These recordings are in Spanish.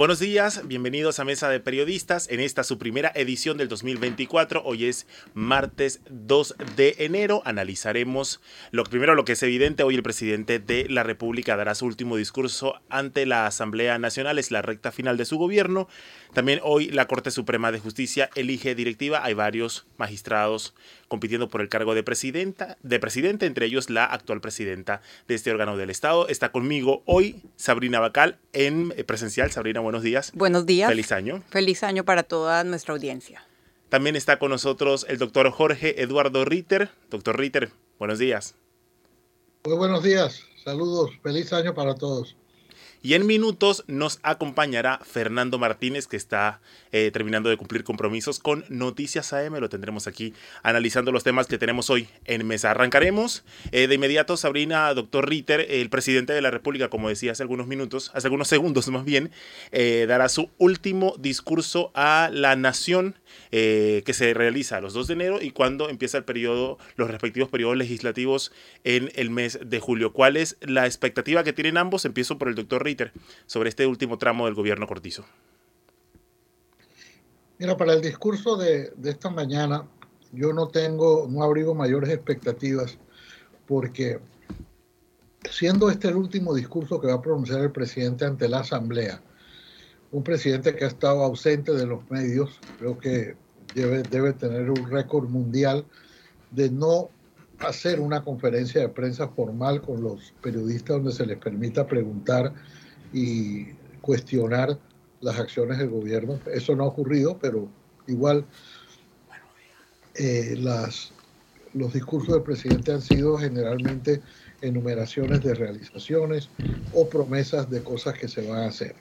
Buenos días, bienvenidos a Mesa de Periodistas en esta su primera edición del 2024. Hoy es martes 2 de enero. Analizaremos lo primero lo que es evidente. Hoy el presidente de la República dará su último discurso ante la Asamblea Nacional. Es la recta final de su gobierno. También hoy la Corte Suprema de Justicia elige directiva. Hay varios magistrados compitiendo por el cargo de presidenta, de presidente, entre ellos la actual presidenta de este órgano del Estado. Está conmigo hoy Sabrina Bacal en eh, presencial. Sabrina, buenos días. Buenos días. Feliz año. Feliz año para toda nuestra audiencia. También está con nosotros el doctor Jorge Eduardo Ritter. Doctor Ritter, buenos días. Muy buenos días. Saludos. Feliz año para todos. Y en minutos nos acompañará Fernando Martínez, que está eh, terminando de cumplir compromisos con Noticias AM. Lo tendremos aquí analizando los temas que tenemos hoy en mesa. Arrancaremos eh, de inmediato, Sabrina, doctor Ritter, el presidente de la República, como decía hace algunos minutos, hace algunos segundos más bien, eh, dará su último discurso a la nación que se realiza los 2 de enero y cuando empieza el periodo, los respectivos periodos legislativos en el mes de julio. ¿Cuál es la expectativa que tienen ambos? Empiezo por el doctor Ritter sobre este último tramo del gobierno Cortizo. Mira, para el discurso de, esta mañana, yo no tengo, no abrigo mayores expectativas, porque siendo este el último discurso que va a pronunciar el presidente ante la Asamblea, un presidente que ha estado ausente de los medios, creo que debe, debe tener un récord mundial de no hacer una conferencia de prensa formal con los periodistas donde se les permita preguntar y cuestionar las acciones del gobierno. Eso no ha ocurrido, pero igual eh, las, los discursos del presidente han sido generalmente enumeraciones de realizaciones o promesas de cosas que se van a hacer.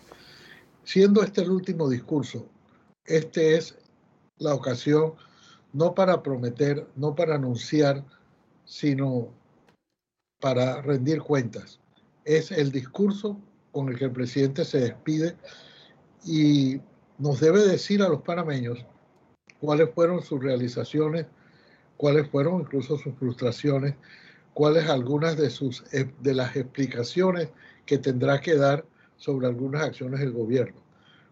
Siendo este el último discurso, este es la ocasión no para prometer, no para anunciar, sino para rendir cuentas. Es el discurso con el que el presidente se despide y nos debe decir a los panameños cuáles fueron sus realizaciones, cuáles fueron incluso sus frustraciones, cuáles algunas de, sus, de las explicaciones que tendrá que dar sobre algunas acciones del gobierno.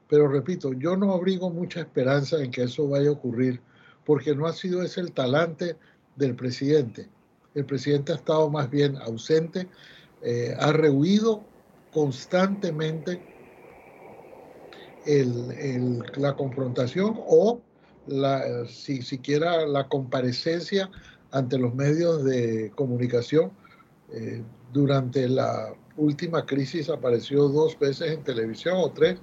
Pero repito, yo no abrigo mucha esperanza en que eso vaya a ocurrir porque no ha sido ese el talante del presidente. El presidente ha estado más bien ausente, eh, ha rehuido constantemente la confrontación o la, si siquiera la comparecencia ante los medios de comunicación. Eh, durante la última crisis apareció dos veces en televisión o tres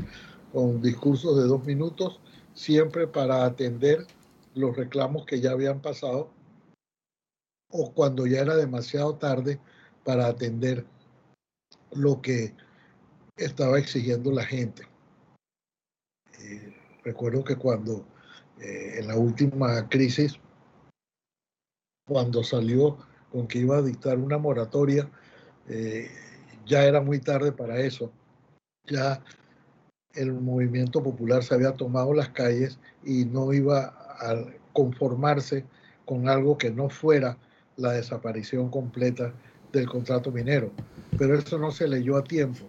con discursos de dos minutos, siempre para atender los reclamos que ya habían pasado o cuando ya era demasiado tarde para atender lo que estaba exigiendo la gente. Eh, recuerdo que cuando eh, en la última crisis, cuando salió con que iba a dictar una moratoria, eh, ya era muy tarde para eso. Ya el movimiento popular se había tomado las calles y no iba a conformarse con algo que no fuera la desaparición completa del contrato minero. Pero eso no se leyó a tiempo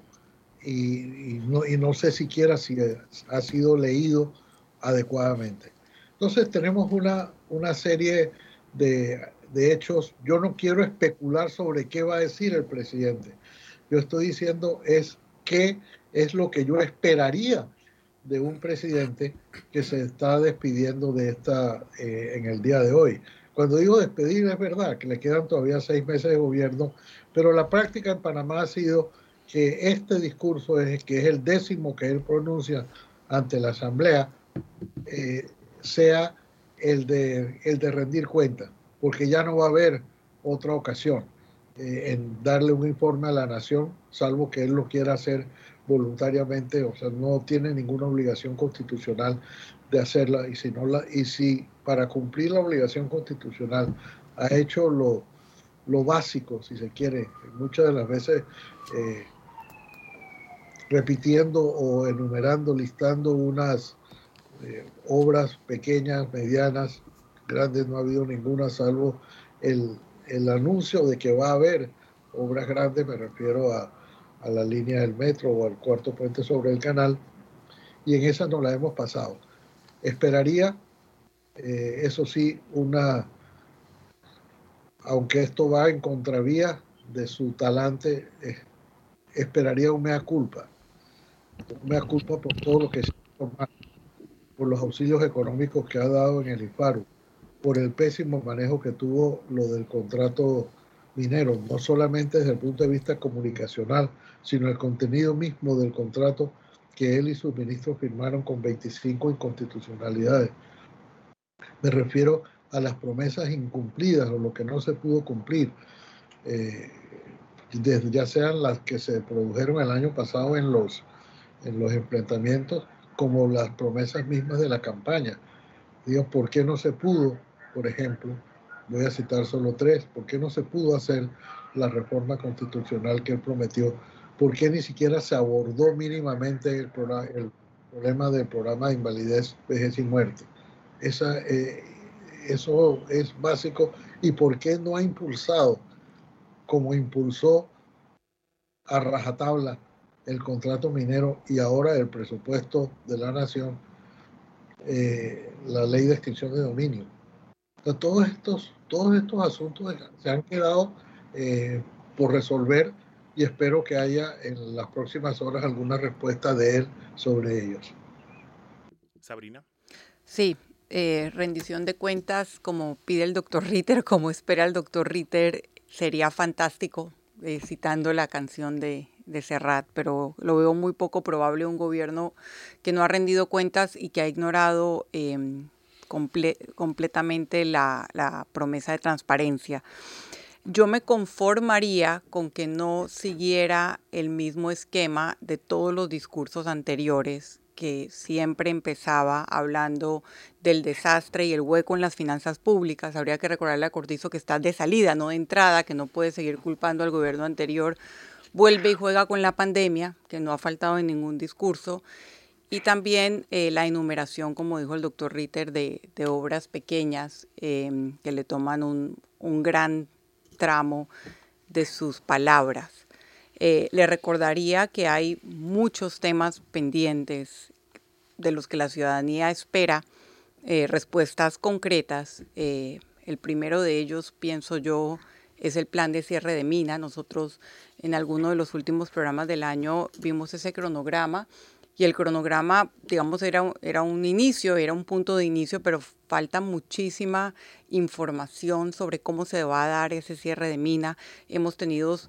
y, no, y no sé siquiera si ha sido leído adecuadamente. Entonces tenemos una, una serie de, de hechos. Yo no quiero especular sobre qué va a decir el presidente. Yo estoy diciendo es qué es lo que yo esperaría de un presidente que se está despidiendo de esta eh, en el día de hoy. Cuando digo despedir es verdad que le quedan todavía seis meses de gobierno, pero la práctica en Panamá ha sido que este discurso, es, que es el décimo que él pronuncia ante la Asamblea, eh, sea el de, el de rendir cuenta, porque ya no va a haber otra ocasión eh, en darle un informe a la nación, salvo que él lo quiera hacer voluntariamente, o sea, no tiene ninguna obligación constitucional de hacerla, y si, no la, y si para cumplir la obligación constitucional ha hecho lo, lo básico, si se quiere, muchas de las veces eh, repitiendo o enumerando, listando unas eh, obras pequeñas, medianas, grandes, no ha habido ninguna, salvo el, el anuncio de que va a haber obras grandes, me refiero a, a la línea del metro o al cuarto puente sobre el canal, y en esa no la hemos pasado. Esperaría, eh, eso sí, una, aunque esto va en contravía de su talante, esperaría un mea culpa, un mea culpa por todo lo que se ha por los auxilios económicos que ha dado en el IFARU, por el pésimo manejo que tuvo lo del contrato minero, no solamente desde el punto de vista comunicacional, sino el contenido mismo del contrato que él y sus ministros firmaron con 25 inconstitucionalidades. Me refiero a las promesas incumplidas o lo que no se pudo cumplir, eh, ya sean las que se produjeron el año pasado en los, en los enfrentamientos, como las promesas mismas de la campaña. Digo, ¿por qué no se pudo, por ejemplo, voy a citar solo tres, ¿por qué no se pudo hacer la reforma constitucional que él prometió? ¿Por qué ni siquiera se abordó mínimamente el, problema del programa de invalidez, vejez y muerte? Esa, eh, eso es básico. ¿Y por qué no ha impulsado, como impulsó a rajatabla el contrato minero y ahora el presupuesto de la nación, eh, la ley de extinción de dominio? Todos estos, todos estos asuntos se han quedado eh, por resolver y espero que haya en las próximas horas alguna respuesta de él sobre ellos. Sabrina. Sí, eh, rendición de cuentas como pide el doctor Ritter, como espera el doctor Ritter, sería fantástico, eh, citando la canción de, de Serrat, pero lo veo muy poco probable un gobierno que no ha rendido cuentas y que ha ignorado em, completamente la, la promesa de transparencia yo me conformaría con que no siguiera el mismo esquema de todos los discursos anteriores que siempre empezaba hablando del desastre y el hueco en las finanzas públicas. Habría que recordarle a Cortizo que está de salida, no de entrada, que no puede seguir culpando al gobierno anterior. Vuelve y juega con la pandemia, que no ha faltado en ningún discurso. Y también eh, la enumeración, como dijo el doctor Ritter, de, obras pequeñas eh, que le toman un, un gran tramo de sus palabras. Eh, le recordaría que hay muchos temas pendientes de los que la ciudadanía espera eh, respuestas concretas. Eh, el primero de ellos, pienso yo, es el plan de cierre de mina. Nosotros en alguno de los últimos programas del año vimos ese cronograma y el cronograma, digamos, era, era un inicio, era un punto de inicio, pero falta muchísima información sobre cómo se va a dar ese cierre de mina. Hemos tenido,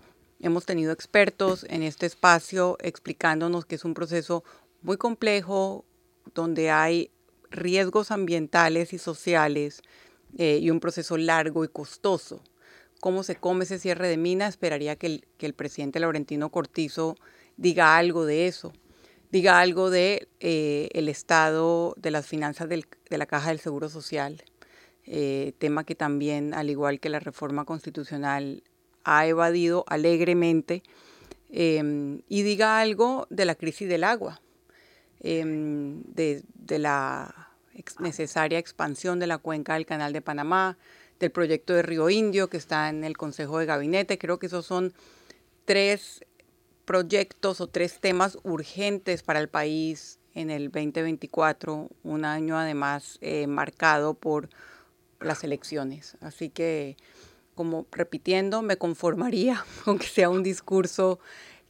hemos tenido expertos en este espacio explicándonos que es un proceso muy complejo, donde hay riesgos ambientales y sociales eh, y un proceso largo y costoso. ¿Cómo se come ese cierre de mina? Esperaría que el, que el presidente Laurentino Cortizo diga algo de eso diga algo de eh, el estado de las finanzas de la Caja del Seguro Social, eh, tema que también, al igual que la reforma constitucional, ha evadido alegremente, em, y diga algo de la crisis del agua, em, de, la necesaria expansión de la cuenca del Canal de Panamá, del proyecto de Río Indio que está en el Consejo de Gabinete. Creo que esos son tres proyectos o tres temas urgentes para el país en el 2024, un año además eh, marcado por las elecciones. Así que, como repitiendo, me conformaría con que sea un discurso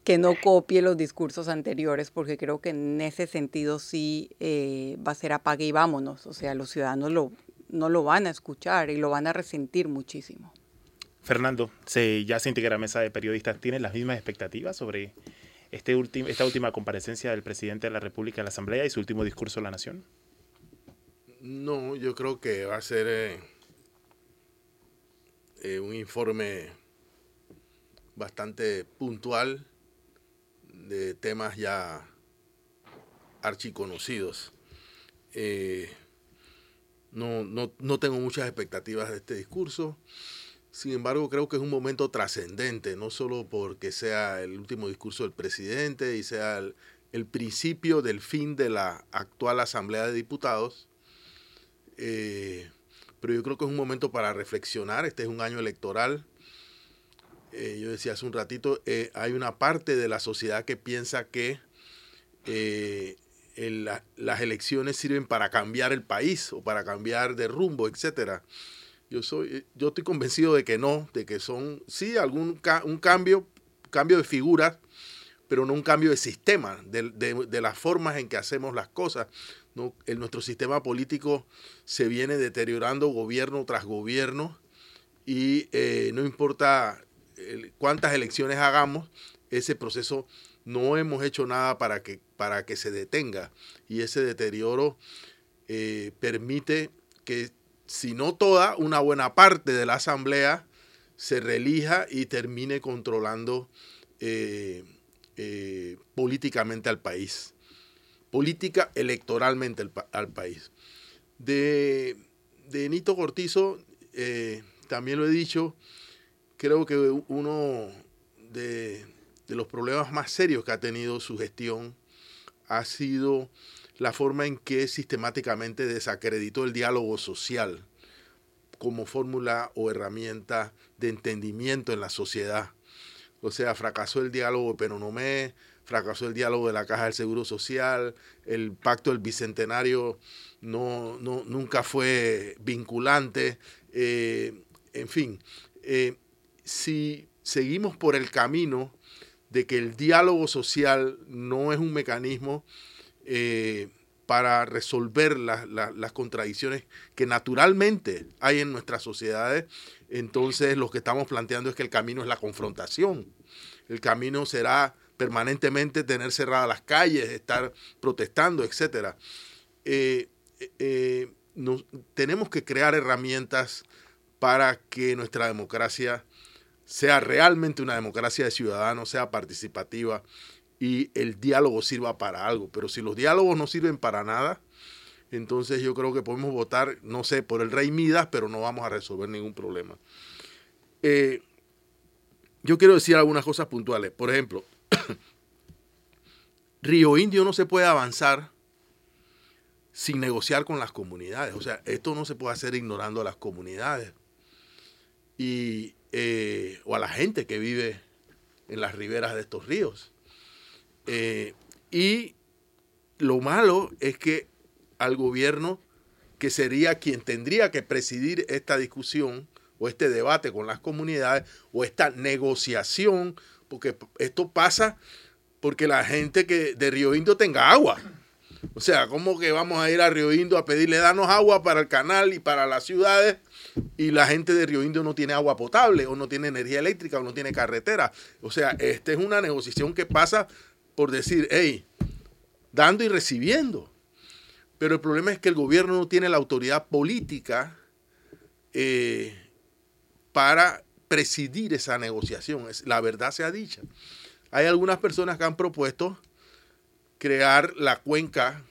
que no copie los discursos anteriores, porque creo que en ese sentido sí eh, va a ser apague y vámonos. O sea, los ciudadanos lo, no lo van a escuchar y lo van a resentir muchísimo. Fernando, se, ya se integra a mesa de periodistas. ¿Tienen las mismas expectativas sobre este esta última comparecencia del presidente de la República en la Asamblea y su último discurso a la Nación? No, yo creo que va a ser eh, eh, un informe bastante puntual de temas ya archiconocidos. Eh, no, no, no tengo muchas expectativas de este discurso Sin embargo, creo que es un momento trascendente, no solo porque sea el último discurso del presidente y sea el, el principio del fin de la actual Asamblea de Diputados, eh, pero yo creo que es un momento para reflexionar. Este es un año electoral. Eh, yo decía hace un ratito, eh, hay una parte de la sociedad que piensa que las elecciones sirven para cambiar el país o para cambiar de rumbo, etcétera. Yo soy, yo estoy convencido de que no, de que son sí algún un cambio, cambio de figuras, pero no un cambio de sistema, de, las formas en que hacemos las cosas. ¿no? Nuestro sistema político se viene deteriorando gobierno tras gobierno y eh, no importa cuántas elecciones hagamos, ese proceso no hemos hecho nada para que, para que se detenga y ese deterioro eh, permite que, si no toda, una buena parte de la asamblea se relija y termine controlando eh, eh, políticamente al país, política electoralmente al, país. De, de, Nito Cortizo, eh, también lo he dicho, creo que uno de, de los problemas más serios que ha tenido su gestión ha sido la forma en que sistemáticamente desacreditó el diálogo social como fórmula o herramienta de entendimiento en la sociedad. O sea, fracasó el diálogo de Penonomé, fracasó el diálogo de la Caja del Seguro Social, el pacto del Bicentenario no, nunca fue vinculante, eh, en fin, eh, si seguimos por el camino de que el diálogo social no es un mecanismo eh, para resolver las contradicciones que naturalmente hay en nuestras sociedades, entonces lo que estamos planteando es que el camino es la confrontación. El camino será permanentemente tener cerradas las calles, estar protestando, etc. Eh, eh, tenemos que crear herramientas para que nuestra democracia sea realmente una democracia de ciudadanos, sea participativa y el diálogo sirva para algo. Pero si los diálogos no sirven para nada, entonces yo creo que podemos votar, no sé, por el rey Midas, pero no vamos a resolver ningún problema. Eh, yo quiero decir algunas cosas puntuales. Por ejemplo, Río Indio no se puede avanzar sin negociar con las comunidades. O sea, esto no se puede hacer ignorando a las comunidades y, eh, o a la gente que vive en las riberas de estos ríos. Eh, y lo malo es que al gobierno, que sería quien tendría que presidir esta discusión o este debate con las comunidades o esta negociación, porque esto pasa porque la gente que de Río Indio tenga agua. O sea, ¿cómo que vamos a ir a Río Indio a pedirle danos agua para el canal y para las ciudades y la gente de Río Indio no tiene agua potable o no tiene energía eléctrica o no tiene carretera? O sea, esta es una negociación que pasa por decir, hey, dando y recibiendo. Pero el problema es que el gobierno no tiene la autoridad política eh, para presidir esa negociación. La verdad sea dicha. Hay algunas personas que han propuesto crear la cuenca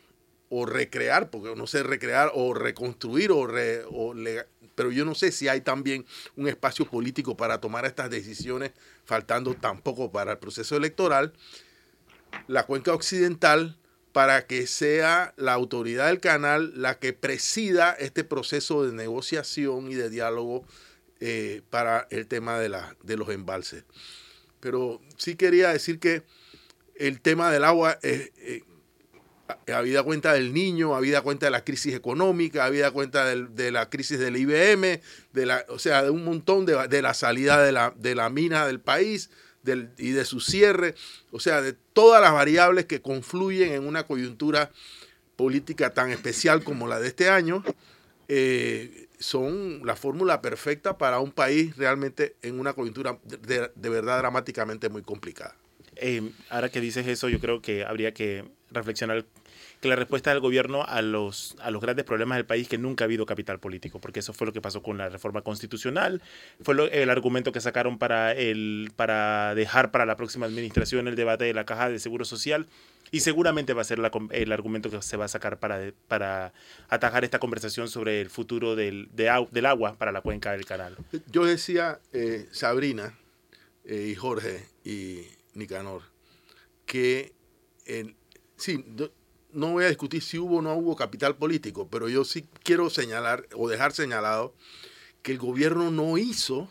o recrear, porque no sé recrear o reconstruir, o, pero yo no sé si hay también un espacio político para tomar estas decisiones, faltando tampoco para el proceso electoral la cuenca occidental para que sea la autoridad del canal la que presida este proceso de negociación y de diálogo eh, para el tema de, la, de los embalses. Pero sí quería decir que el tema del agua, eh, eh, habida cuenta del niño, habida cuenta de la crisis económica, habida cuenta de la crisis del IBM, de la, o sea, de un montón de, de la salida de la, de la mina del país, y de su cierre, o sea, de todas las variables que confluyen en una coyuntura política tan especial como la de este año, eh, son la fórmula perfecta para un país realmente en una coyuntura de, verdad dramáticamente muy complicada. Eh, ahora que dices eso, yo creo que habría que reflexionar que la respuesta del gobierno a los, a los grandes problemas del país que nunca ha habido capital político, porque eso fue lo que pasó con la reforma constitucional, fue el argumento que sacaron para, el, para dejar para la próxima administración el debate de la caja de seguro social. Y seguramente va a ser el argumento que se va a sacar para, para atajar esta conversación sobre el futuro del, del agua para la cuenca del canal. Yo decía, eh, Sabrina eh, y Jorge y Nicanor, que sí, no voy a discutir si hubo o no hubo capital político, pero yo sí quiero señalar o dejar señalado que el gobierno no hizo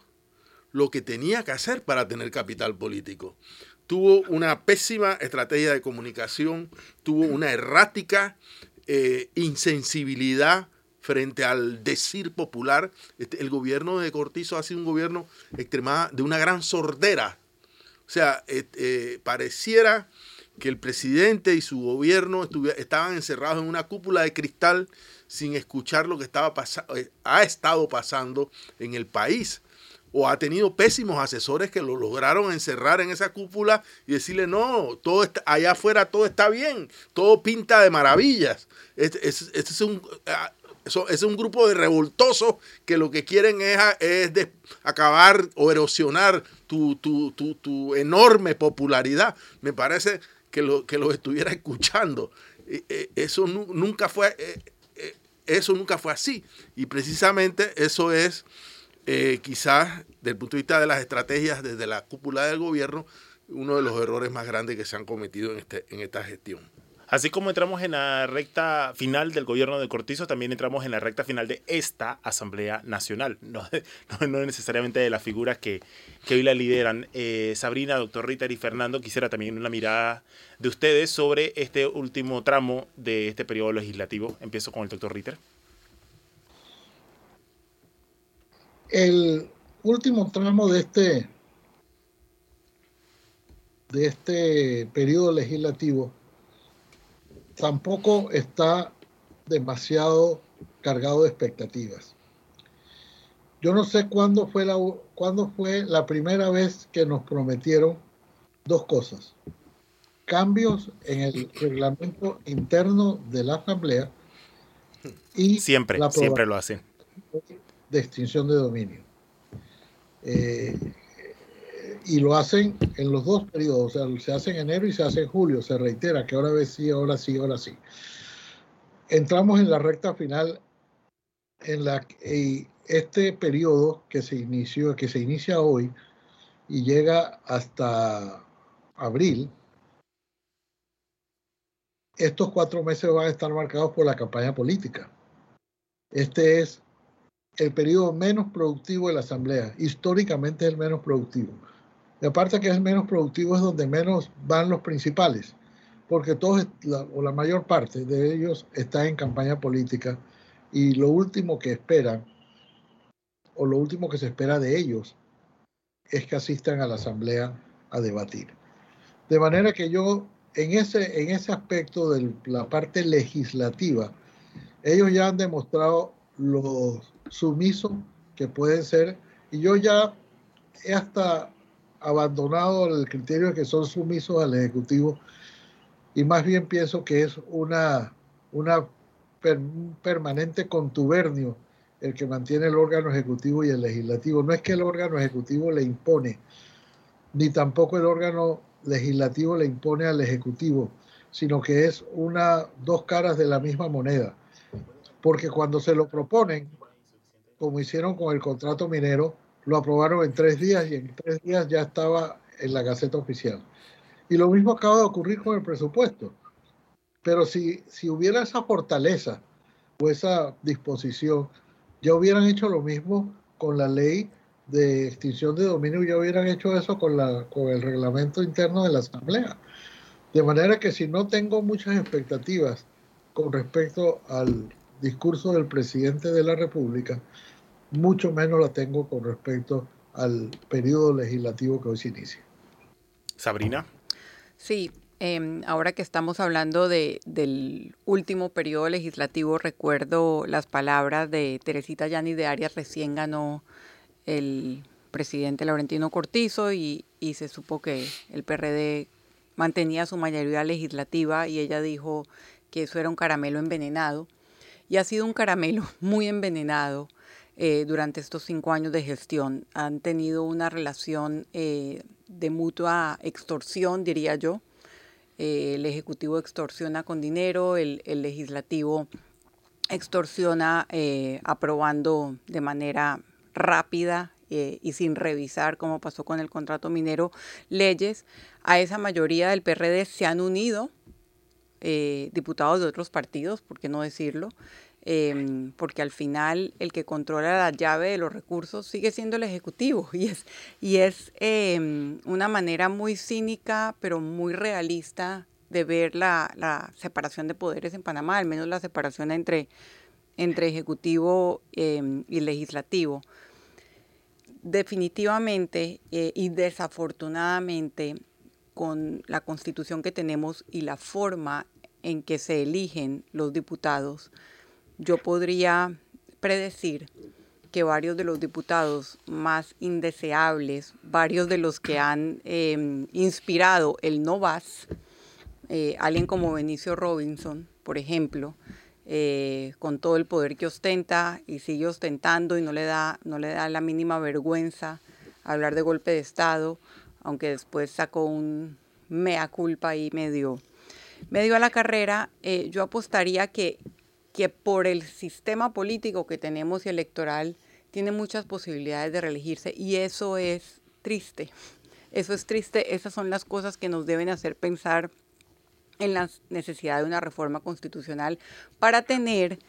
lo que tenía que hacer para tener capital político. Tuvo una pésima estrategia de comunicación, tuvo una errática eh, insensibilidad frente al decir popular. Este, el gobierno de Cortizo ha sido un gobierno extremada, de una gran sordera. O sea, eh, pareciera que el presidente y su gobierno estaban encerrados en una cúpula de cristal sin escuchar lo que estaba eh, ha estado pasando en el país. O ha tenido pésimos asesores que lo lograron encerrar en esa cúpula y decirle, no, todo está, allá afuera todo está bien, todo pinta de maravillas. Este, este es, un, ah, es un grupo de revoltosos que lo que quieren es, es acabar o erosionar tu, tu, tu, tu, enorme popularidad. Me parece que lo, que lo estuviera escuchando. Eso nunca fue, eh, eh, eso nunca fue así. Y precisamente eso es eh, quizás, desde el punto de vista de las estrategias desde la cúpula del gobierno, uno de los errores más grandes que se han cometido en, este, en esta gestión. Así como entramos en la recta final del gobierno de Cortizo, también entramos en la recta final de esta Asamblea Nacional, no, necesariamente de las figuras que, que hoy la lideran. Eh, Sabrina, doctor Ritter y Fernando, quisiera también una mirada de ustedes sobre este último tramo de este periodo legislativo. Empiezo con el doctor Ritter. El último tramo de este, de este periodo legislativo tampoco está demasiado cargado de expectativas. Yo no sé cuándo fue la, cuándo fue la primera vez que nos prometieron dos cosas. Cambios en el reglamento interno de la Asamblea y siempre, siempre lo hacen. De extinción de dominio. Eh, y lo hacen en los dos periodos, o sea, se hace en enero y se hace en julio, se reitera que ahora sí, ahora sí, ahora sí. Entramos en la recta final en la que este periodo que se inició, que se inicia hoy y llega hasta abril, estos cuatro meses van a estar marcados por la campaña política. Este es el periodo menos productivo de la Asamblea, históricamente es el menos productivo. Y aparte que es menos productivo es donde menos van los principales, porque todos, o la mayor parte de ellos está en campaña política y lo último que esperan, o lo último que se espera de ellos, es que asistan a la asamblea a debatir. De manera que yo, en ese, en ese aspecto de la parte legislativa, ellos ya han demostrado lo sumiso que pueden ser, y yo ya hasta abandonado el criterio de que son sumisos al Ejecutivo y más bien pienso que es una, una un permanente contubernio el que mantiene el órgano ejecutivo y el legislativo. No es que el órgano ejecutivo le impone, ni tampoco el órgano legislativo le impone al ejecutivo, sino que es una dos caras de la misma moneda. Porque cuando se lo proponen, como hicieron con el contrato minero, lo aprobaron en tres días y en tres días ya estaba en la Gaceta Oficial. Y lo mismo acaba de ocurrir con el presupuesto. Pero si, si hubiera esa fortaleza o esa disposición, ya hubieran hecho lo mismo con la ley de extinción de dominio, ya hubieran hecho eso con, la, con el reglamento interno de la Asamblea. De manera que si no tengo muchas expectativas con respecto al discurso del presidente de la República, mucho menos la tengo con respecto al periodo legislativo que hoy se inicia. Sabrina. Sí, em, ahora que estamos hablando de, del último periodo legislativo, recuerdo las palabras de Teresita Yani de Arias, recién ganó el presidente Laurentino Cortizo y, y se supo que el PRD mantenía su mayoría legislativa y ella dijo que eso era un caramelo envenenado. Y ha sido un caramelo muy envenenado eh, durante estos cinco años de gestión. Han tenido una relación eh, de mutua extorsión, diría yo. Eh, el Ejecutivo extorsiona con dinero, el, Legislativo extorsiona aprobando de manera rápida y sin revisar, como pasó con el contrato minero, leyes. A esa mayoría del PRD se han unido diputados de otros partidos, ¿por qué no decirlo? Em, porque al final el que controla la llave de los recursos sigue siendo el Ejecutivo y es, y es em, una manera muy cínica pero muy realista de ver la, separación de poderes en Panamá, al menos la separación entre, entre Ejecutivo em, y Legislativo. Definitivamente eh, y desafortunadamente con la constitución que tenemos y la forma en que se eligen los diputados, yo podría predecir que varios de los diputados más indeseables, varios de los que han em, inspirado el no vas, eh, alguien como Benicio Robinson, por ejemplo, eh, con todo el poder que ostenta y sigue ostentando y no le da, no le da la mínima vergüenza hablar de golpe de Estado, aunque después sacó un mea culpa y medio, medio a la carrera, eh, yo apostaría que que por el sistema político que tenemos y electoral tiene muchas posibilidades de reelegirse y eso es triste. Eso es triste, esas son las cosas que nos deben hacer pensar en la necesidad de una reforma constitucional para tener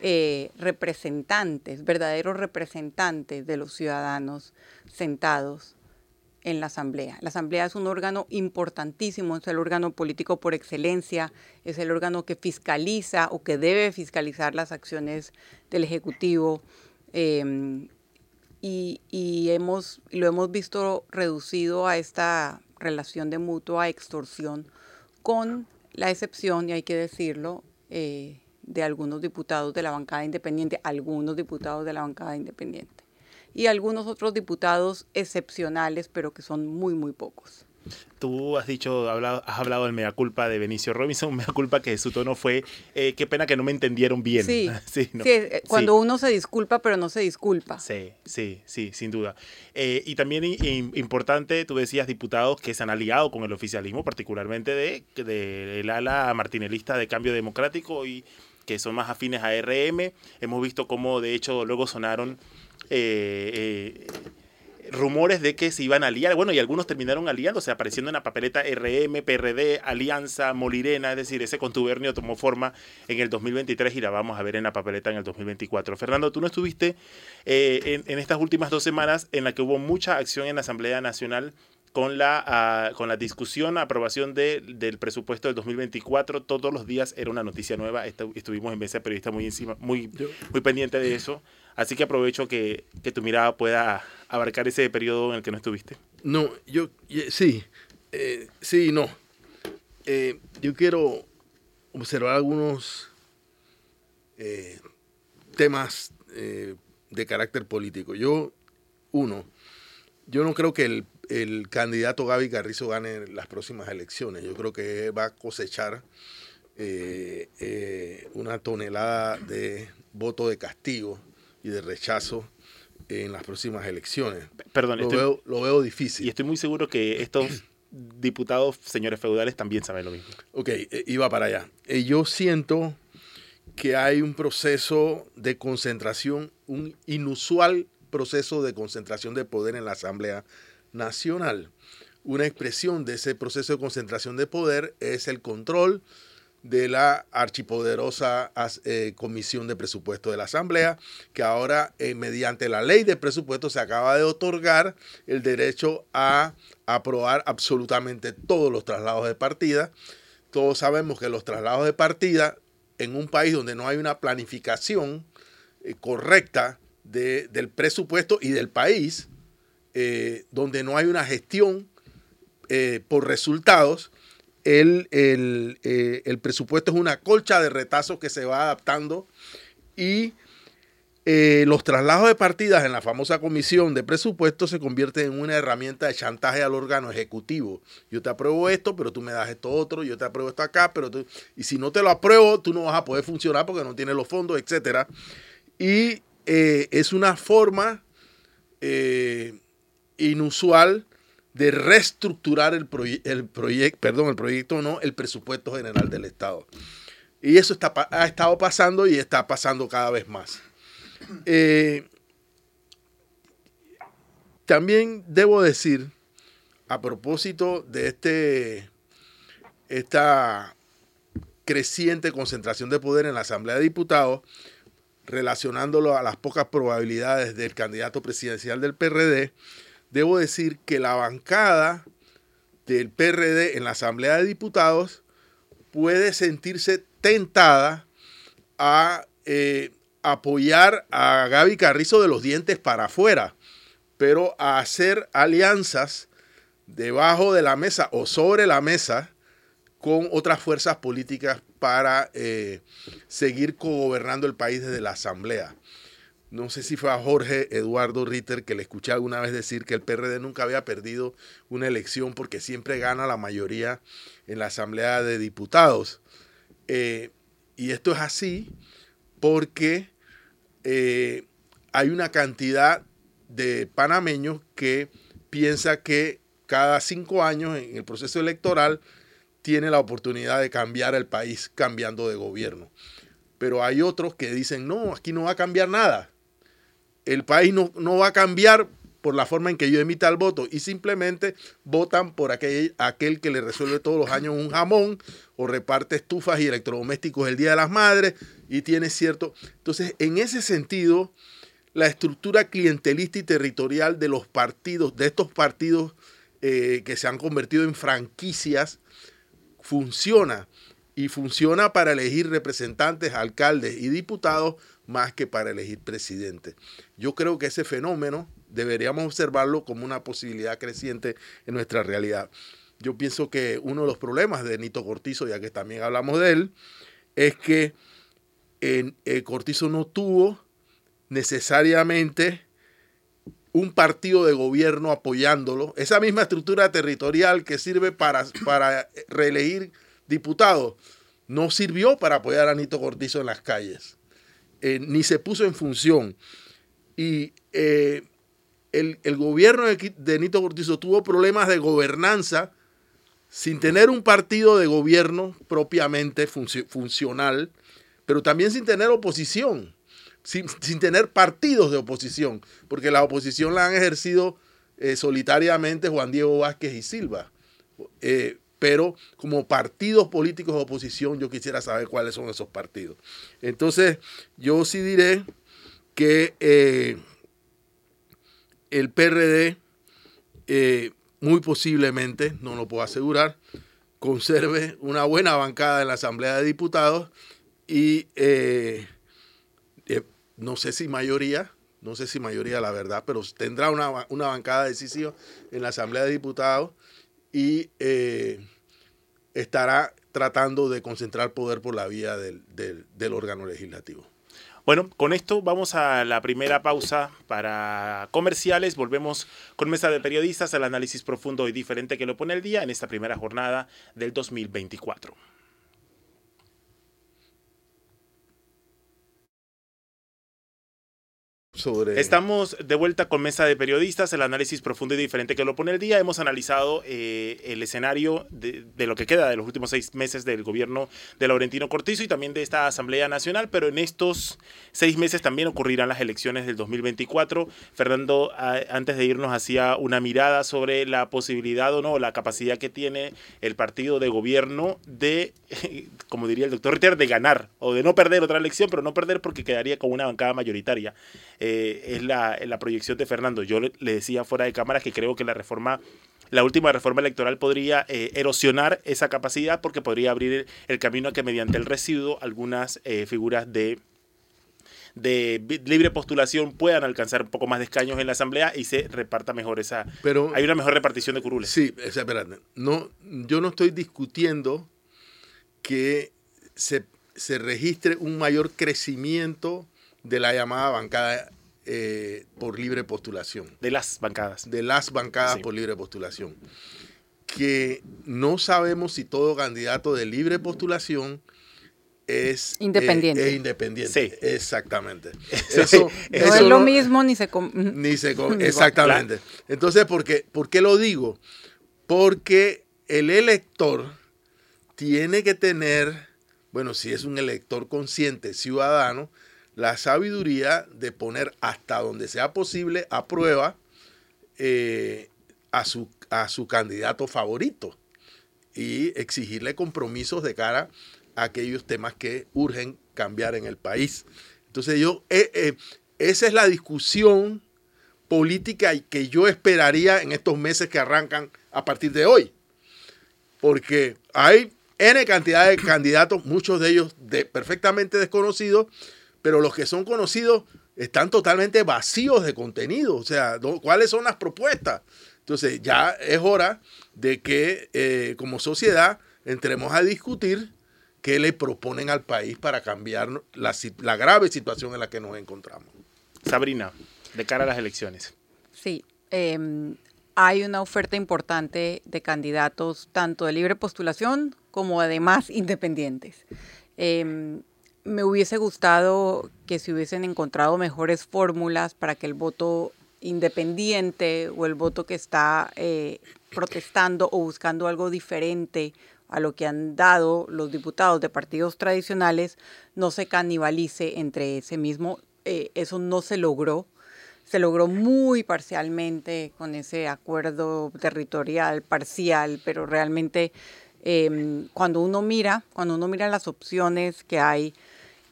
eh, representantes, verdaderos representantes de los ciudadanos sentados en la Asamblea. La Asamblea es un órgano importantísimo, es el órgano político por excelencia, es el órgano que fiscaliza o que debe fiscalizar las acciones del Ejecutivo. Em, y, hemos, lo hemos visto reducido a esta relación de mutua extorsión, con la excepción, y hay que decirlo, eh, de algunos diputados de la bancada independiente, algunos diputados de la bancada independiente y algunos otros diputados excepcionales, pero que son muy, muy pocos. Tú has dicho, has hablado del mea culpa de Benicio Robinson, mea culpa que su tono fue, eh, qué pena que no me entendieron bien. Sí, sí, eh, cuando uno se disculpa, pero no se disculpa. Sí, sí, sí, sin duda. Eh, y también importante, tú decías diputados que se han aliado con el oficialismo, particularmente de, de el ala martinelista de Cambio Democrático y que son más afines a RM. Hemos visto cómo, de hecho, luego sonaron eh, eh, rumores de que se iban a aliar. Bueno, y algunos terminaron aliándose, apareciendo en la papeleta RM, PRD, Alianza, Molirena, es decir, ese contubernio tomó forma en el 2023 y la vamos a ver en la papeleta en el 2024. Fernando, tú no estuviste eh, en, estas últimas dos semanas en la que hubo mucha acción en la Asamblea Nacional con la, ah, con la discusión, aprobación del presupuesto del 2024. Todos los días era una noticia nueva. Estuvimos en mesa periodista muy encima, muy, muy pendiente de eso. Así que aprovecho que, tu mirada pueda abarcar ese periodo en el que no estuviste. No, yo sí, eh, sí no. Eh, yo quiero observar algunos eh, temas de carácter político. Yo, uno, yo no creo que el, el, candidato Gaby Carrizo gane las próximas elecciones. Yo creo que va a cosechar una tonelada de voto de castigo y de rechazo en las próximas elecciones. Perdón, lo, veo, lo veo difícil. Y estoy muy seguro que estos diputados, señores feudales, también saben lo mismo. Ok, eh, iba para allá. Eh, yo siento que hay un proceso de concentración, un inusual proceso de concentración de poder en la Asamblea Nacional. Una expresión de ese proceso de concentración de poder es el control de la archipoderosa eh, Comisión de Presupuesto de la Asamblea, que ahora eh, mediante la ley de presupuesto se acaba de otorgar el derecho a aprobar absolutamente todos los traslados de partida. Todos sabemos que los traslados de partida en un país donde no hay una planificación eh, correcta del presupuesto y del país, donde no hay una gestión por resultados, eh, el, presupuesto es una colcha de retazos que se va adaptando y eh, los traslados de partidas en la famosa comisión de presupuesto se convierten en una herramienta de chantaje al órgano ejecutivo. Yo te apruebo esto, pero tú me das esto otro, yo te apruebo esto acá, pero tú, y si no te lo apruebo, tú no vas a poder funcionar porque no tienes los fondos, etc. Y eh, es una forma inusual de reestructurar el, el proyecto, perdón, el proyecto no, el presupuesto general del Estado. Y eso está, ha estado pasando y está pasando cada vez más. Eh, también debo decir, a propósito de este, esta creciente concentración de poder en la Asamblea de Diputados, relacionándolo a las pocas probabilidades del candidato presidencial del PRD, debo decir que la bancada del PRD en la Asamblea de Diputados puede sentirse tentada a eh, apoyar a Gaby Carrizo de los dientes para afuera, pero a hacer alianzas debajo de la mesa o sobre la mesa con otras fuerzas políticas para eh, seguir cogobernando el país desde la Asamblea. No sé si fue a Jorge Eduardo Ritter que le escuché alguna vez decir que el PRD nunca había perdido una elección porque siempre gana la mayoría en la Asamblea de Diputados. Eh, y esto es así porque eh, hay una cantidad de panameños que piensa que cada cinco años en el proceso electoral tiene la oportunidad de cambiar el país cambiando de gobierno. Pero hay otros que dicen, no, aquí no va a cambiar nada. El país no, no va a cambiar por la forma en que yo emita el voto y simplemente votan por aquel, aquel que le resuelve todos los años un jamón o reparte estufas y electrodomésticos el Día de las Madres y tiene cierto... Entonces, en ese sentido, la estructura clientelista y territorial de los partidos, de estos partidos eh, que se han convertido en franquicias, funciona y funciona para elegir representantes, alcaldes y diputados más que para elegir presidente. Yo creo que ese fenómeno deberíamos observarlo como una posibilidad creciente en nuestra realidad. Yo pienso que uno de los problemas de Nito Cortizo, ya que también hablamos de él, es que en, eh, Cortizo no tuvo necesariamente un partido de gobierno apoyándolo, esa misma estructura territorial que sirve para, para reelegir diputados, no sirvió para apoyar a Nito Cortizo en las calles, eh, ni se puso en función. Y eh, el, gobierno de, Nito Cortizo tuvo problemas de gobernanza sin tener un partido de gobierno propiamente funcional, pero también sin tener oposición, sin, tener partidos de oposición, porque la oposición la han ejercido eh, solitariamente Juan Diego Vázquez y Silva. Pero como partidos políticos de oposición yo quisiera saber cuáles son esos partidos. Entonces yo sí diré que eh, el PRD, eh, muy posiblemente, no lo puedo asegurar, conserve una buena bancada en la Asamblea de Diputados y eh, no sé si mayoría, no sé si mayoría la verdad, pero tendrá una, bancada decisiva en la Asamblea de Diputados y estará tratando de concentrar poder por la vía del órgano legislativo. Bueno, con esto vamos a la primera pausa para comerciales. Volvemos con mesa de periodistas, el análisis profundo y diferente que lo pone el día en esta primera jornada del 2024. Estamos de vuelta con Mesa de Periodistas, el análisis profundo y diferente que lo pone el día. Hemos analizado eh, el escenario de, lo que queda de los últimos seis meses del gobierno de Laurentino Cortizo y también de esta Asamblea Nacional, pero en estos seis meses también ocurrirán las elecciones del 2024. Fernando, antes de irnos, hacía una mirada sobre la posibilidad o no, la capacidad que tiene el partido de gobierno de, como diría el doctor Ritter, de ganar o de no perder otra elección, pero no perder porque quedaría con una bancada mayoritaria. Es la, la, proyección de Fernando. Yo le, decía fuera de cámara que creo que la reforma, la última reforma electoral podría eh, erosionar esa capacidad porque podría abrir el, camino a que mediante el residuo algunas eh, figuras de de libre postulación puedan alcanzar un poco más de escaños en la asamblea y se reparta mejor esa pero hay una mejor repartición de curules sí no yo no estoy discutiendo que se, se registre un mayor crecimiento de la llamada bancada eh, por libre postulación. De las bancadas. De las bancadas Sí. por libre postulación. Que no sabemos si todo candidato de libre postulación es eh, Independiente. es independiente. Sí. Exactamente. Sí. Eso, No eso es lo no- mismo ni se... com- Ni se Ni Exactamente. Entonces, ¿por qué, ¿por qué lo digo? Porque el elector tiene que tener, bueno, si es un elector consciente, ciudadano, la sabiduría de poner hasta donde sea posible a prueba eh, a, su, a su candidato favorito y exigirle compromisos de cara a aquellos temas que urgen cambiar en el país. Entonces yo, eh, eh, esa es la discusión política que yo esperaría en estos meses que arrancan a partir de hoy. Porque hay N cantidad de candidatos, muchos de ellos de, perfectamente desconocidos, pero los que son conocidos están totalmente vacíos de contenido. O sea. ¿cuáles son las propuestas? Entonces ya es hora de que eh, como sociedad entremos a discutir qué le proponen al país para cambiar la, grave situación en la que nos encontramos. Sabrina, de cara a las elecciones. Sí, eh, hay una oferta importante de candidatos, tanto de libre postulación como además independientes. Eh, me hubiese gustado que se hubiesen encontrado mejores fórmulas para que el voto independiente o el voto que está eh, protestando o buscando algo diferente a lo que han dado los diputados de partidos tradicionales no se canibalice entre ese mismo. Eh, eso no se logró se logró muy parcialmente con ese acuerdo territorial parcial, pero realmente eh, cuando uno mira, cuando uno mira las opciones que hay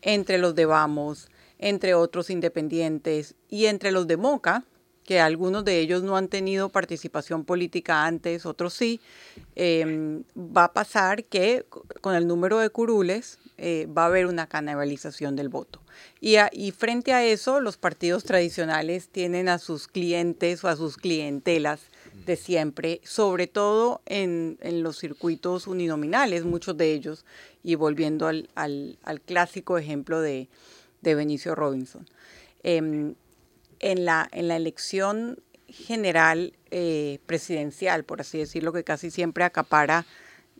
entre los de Vamos, entre otros independientes y entre los de Moca, que algunos de ellos no han tenido participación política antes, otros sí, eh, va a pasar que con el número de curules eh, va a haber una canibalización del voto. Y frente a eso, los partidos tradicionales tienen a sus clientes o a sus clientelas de siempre, sobre todo en, en los circuitos uninominales, muchos de ellos, y volviendo al, al- al clásico ejemplo de, de Benicio Robinson. Em, en, la, en la elección general eh, presidencial, por así decirlo, que casi siempre acapara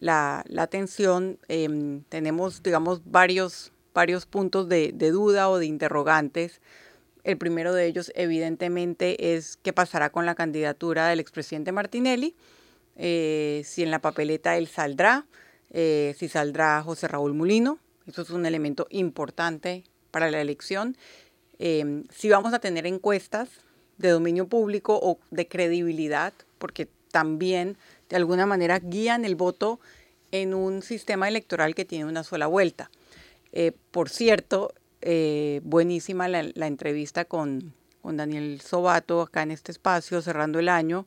la, la atención, em, tenemos, digamos, varios, varios puntos de, de duda o de interrogantes. El primero de ellos, evidentemente, es qué pasará con la candidatura del expresidente Martinelli, eh, si en la papeleta él saldrá, eh, si saldrá José Raúl Mulino. Eso es un elemento importante para la elección. Eh, si vamos a tener encuestas de dominio público o de credibilidad, porque también de alguna manera guían el voto en un sistema electoral que tiene una sola vuelta. Por cierto, eh, buenísima la, entrevista con, con Daniel Sobato acá en este espacio, cerrando el año,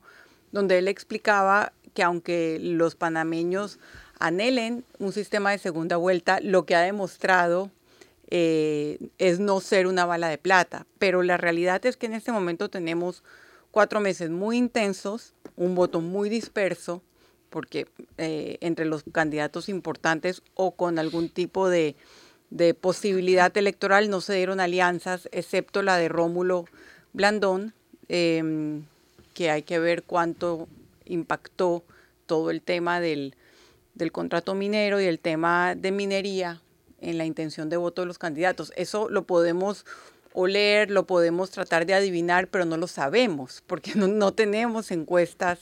donde él explicaba que aunque los panameños anhelen un sistema de segunda vuelta, lo que ha demostrado eh, es no ser una bala de plata. Pero la realidad es que en este momento tenemos cuatro meses muy intensos, un voto muy disperso, porque eh, entre los candidatos importantes o con algún tipo de, de posibilidad electoral no se dieron alianzas, excepto la de Rómulo Blandón, eh, que hay que ver cuánto impactó todo el tema del, del contrato minero y el tema de minería en la intención de voto de los candidatos. Eso lo podemos oler, lo podemos tratar de adivinar, pero no lo sabemos, porque no, no tenemos encuestas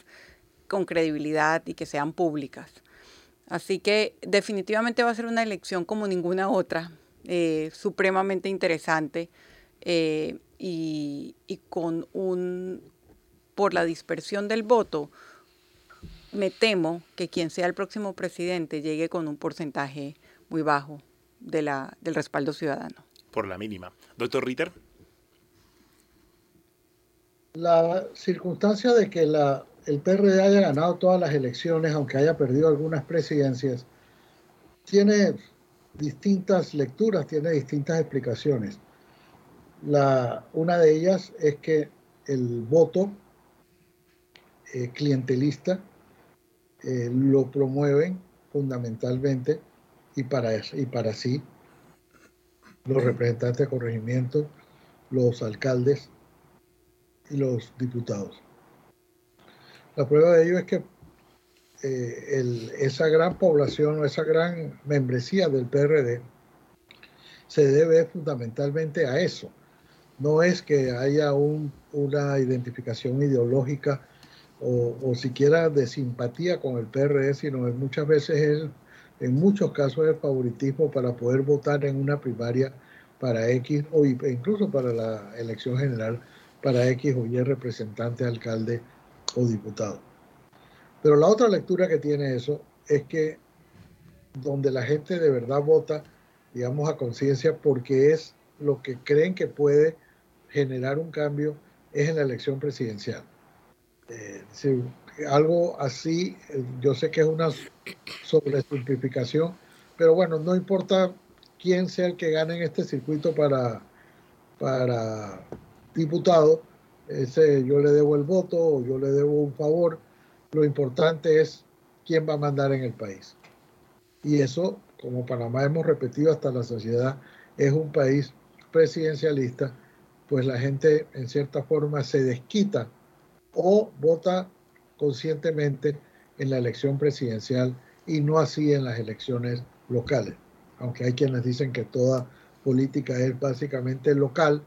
con credibilidad y que sean públicas. Así que definitivamente va a ser una elección como ninguna otra, eh, supremamente interesante eh, y, y con un, por la dispersión del voto, me temo que quien sea el próximo presidente llegue con un porcentaje muy bajo de la, del respaldo ciudadano. Por la mínima. Doctor Ritter. La circunstancia de que la, el PRD haya ganado todas las elecciones, aunque haya perdido algunas presidencias, tiene distintas lecturas, tiene distintas explicaciones. La, una de ellas es que el voto eh, clientelista eh, lo promueven fundamentalmente y para, y para sí los representantes de corregimiento, los alcaldes y los diputados. La prueba de ello es que eh, esa gran población o esa gran membresía del PRD se debe fundamentalmente a eso. No es que haya una identificación ideológica o, siquiera de simpatía con el PRD, sino que muchas veces es, en muchos casos, el favoritismo para poder votar en una primaria para X o incluso para la elección general para X o Y representante, alcalde o diputado. Pero la otra lectura que tiene eso es que donde la gente de verdad vota, digamos a conciencia, porque es lo que creen que puede generar un cambio, es en la elección presidencial. Eh, algo así, eh, yo sé que es una sobresimplificación, pero bueno, no importa quién sea el que gane en este circuito para, para diputado, ese yo le debo el voto o yo le debo un favor, lo importante es quién va a mandar en el país. Y eso, como Panamá hemos repetido hasta la sociedad, es un país presidencialista, pues la gente en cierta forma se desquita o vota conscientemente en la elección presidencial y no así en las elecciones locales. Aunque hay quienes dicen que toda política es básicamente local,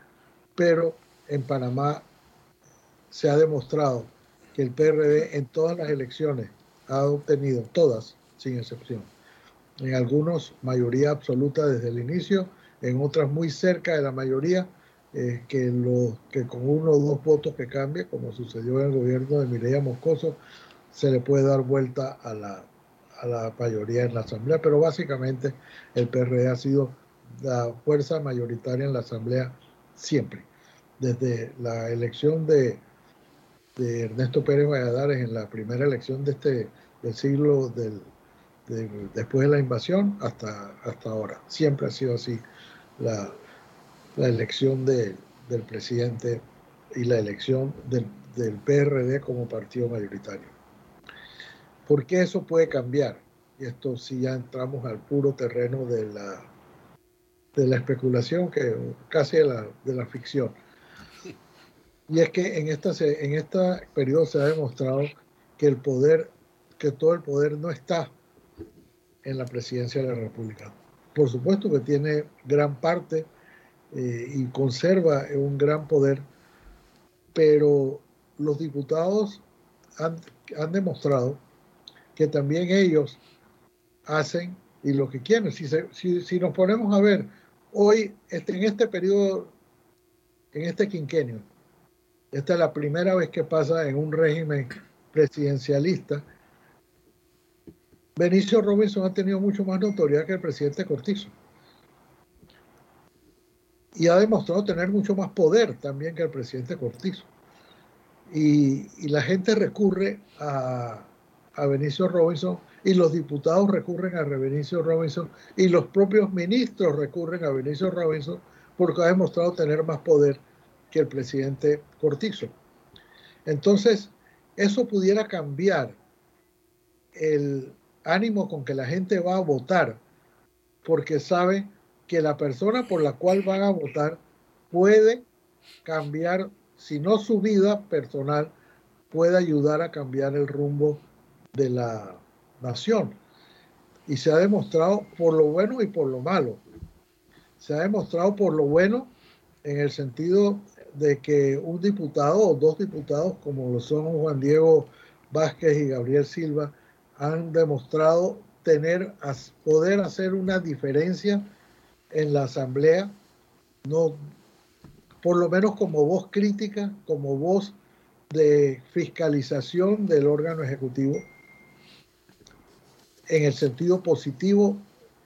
pero en Panamá se ha demostrado que el PRD en todas las elecciones ha obtenido, todas, sin excepción, en algunos mayoría absoluta desde el inicio, en otras muy cerca de la mayoría, eh, que, lo, que con uno o dos votos que cambie, como sucedió en el gobierno de Mireya Moscoso, se le puede dar vuelta a la, a la mayoría en la Asamblea, pero básicamente el PRD ha sido la fuerza mayoritaria en la Asamblea siempre. Desde la elección de, de Ernesto Pérez Valladares en la primera elección de este del siglo del, después de la invasión hasta, hasta ahora. Siempre ha sido así la, la elección del presidente y la elección del, del PRD como partido mayoritario. ¿Por qué eso puede cambiar? Y esto sí ya entramos al puro terreno de la, de la especulación, que casi de la, de la ficción. Y es que en esta, en este periodo se ha demostrado que el poder, que todo el poder no está en la presidencia de la República. Por supuesto que tiene gran parte eh, y conserva un gran poder, pero los diputados han, han, demostrado que también ellos hacen y lo que quieren. Si, si, si nos ponemos a ver hoy, este, en este periodo, en este quinquenio, esta es la primera vez que pasa en un régimen presidencialista. Benicio Robinson ha tenido mucho más notoriedad que el presidente Cortizo y ha demostrado tener mucho más poder también que el presidente Cortizo. Y, la gente recurre a, a, Benicio Robinson y los diputados recurren a Benicio Robinson y los propios ministros recurren a Benicio Robinson porque ha demostrado tener más poder que el presidente Cortizo. Entonces, eso pudiera cambiar el ánimo con que la gente va a votar porque sabe que la persona por la cual van a votar puede cambiar, si no su vida personal, puede ayudar a cambiar el rumbo de la nación. Y se ha demostrado por lo bueno y por lo malo. Se ha demostrado por lo bueno en el sentido de que un diputado o dos diputados, como lo son Juan Diego Vázquez y Gabriel Silva, han demostrado tener, poder hacer una diferencia en la Asamblea, no, por lo menos como voz crítica, como voz de fiscalización del órgano ejecutivo. En el sentido positivo,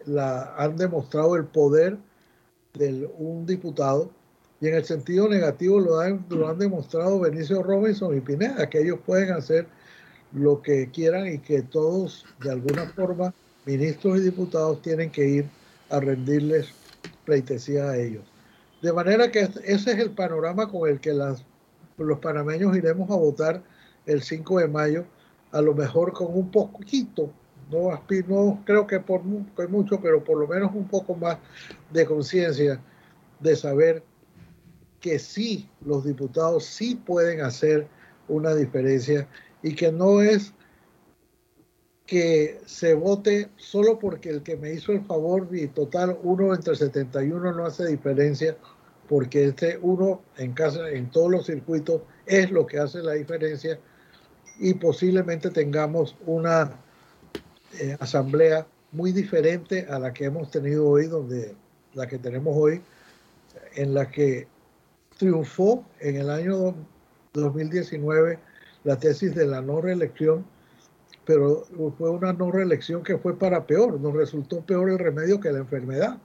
la, han demostrado el poder de un diputado y en el sentido negativo lo han, lo han demostrado Benicio Robinson y Pineda, que ellos pueden hacer lo que quieran y que todos, de alguna forma, ministros y diputados tienen que ir a rendirles pleitesía a ellos. De manera que ese es el panorama con el que las, los panameños iremos a votar el 5 de mayo, a lo mejor con un poquito, no, no creo que por mucho, pero por lo menos un poco más de conciencia de saber que sí, los diputados sí pueden hacer una diferencia y que no es que se vote solo porque el que me hizo el favor y total uno entre 71 no hace diferencia porque este uno en casa en todos los circuitos es lo que hace la diferencia y posiblemente tengamos una eh, asamblea muy diferente a la que hemos tenido hoy, donde la que tenemos hoy, en la que triunfó en el año 2019 la tesis de la no reelección, pero fue una no reelección que fue para peor, nos resultó peor el remedio que la enfermedad.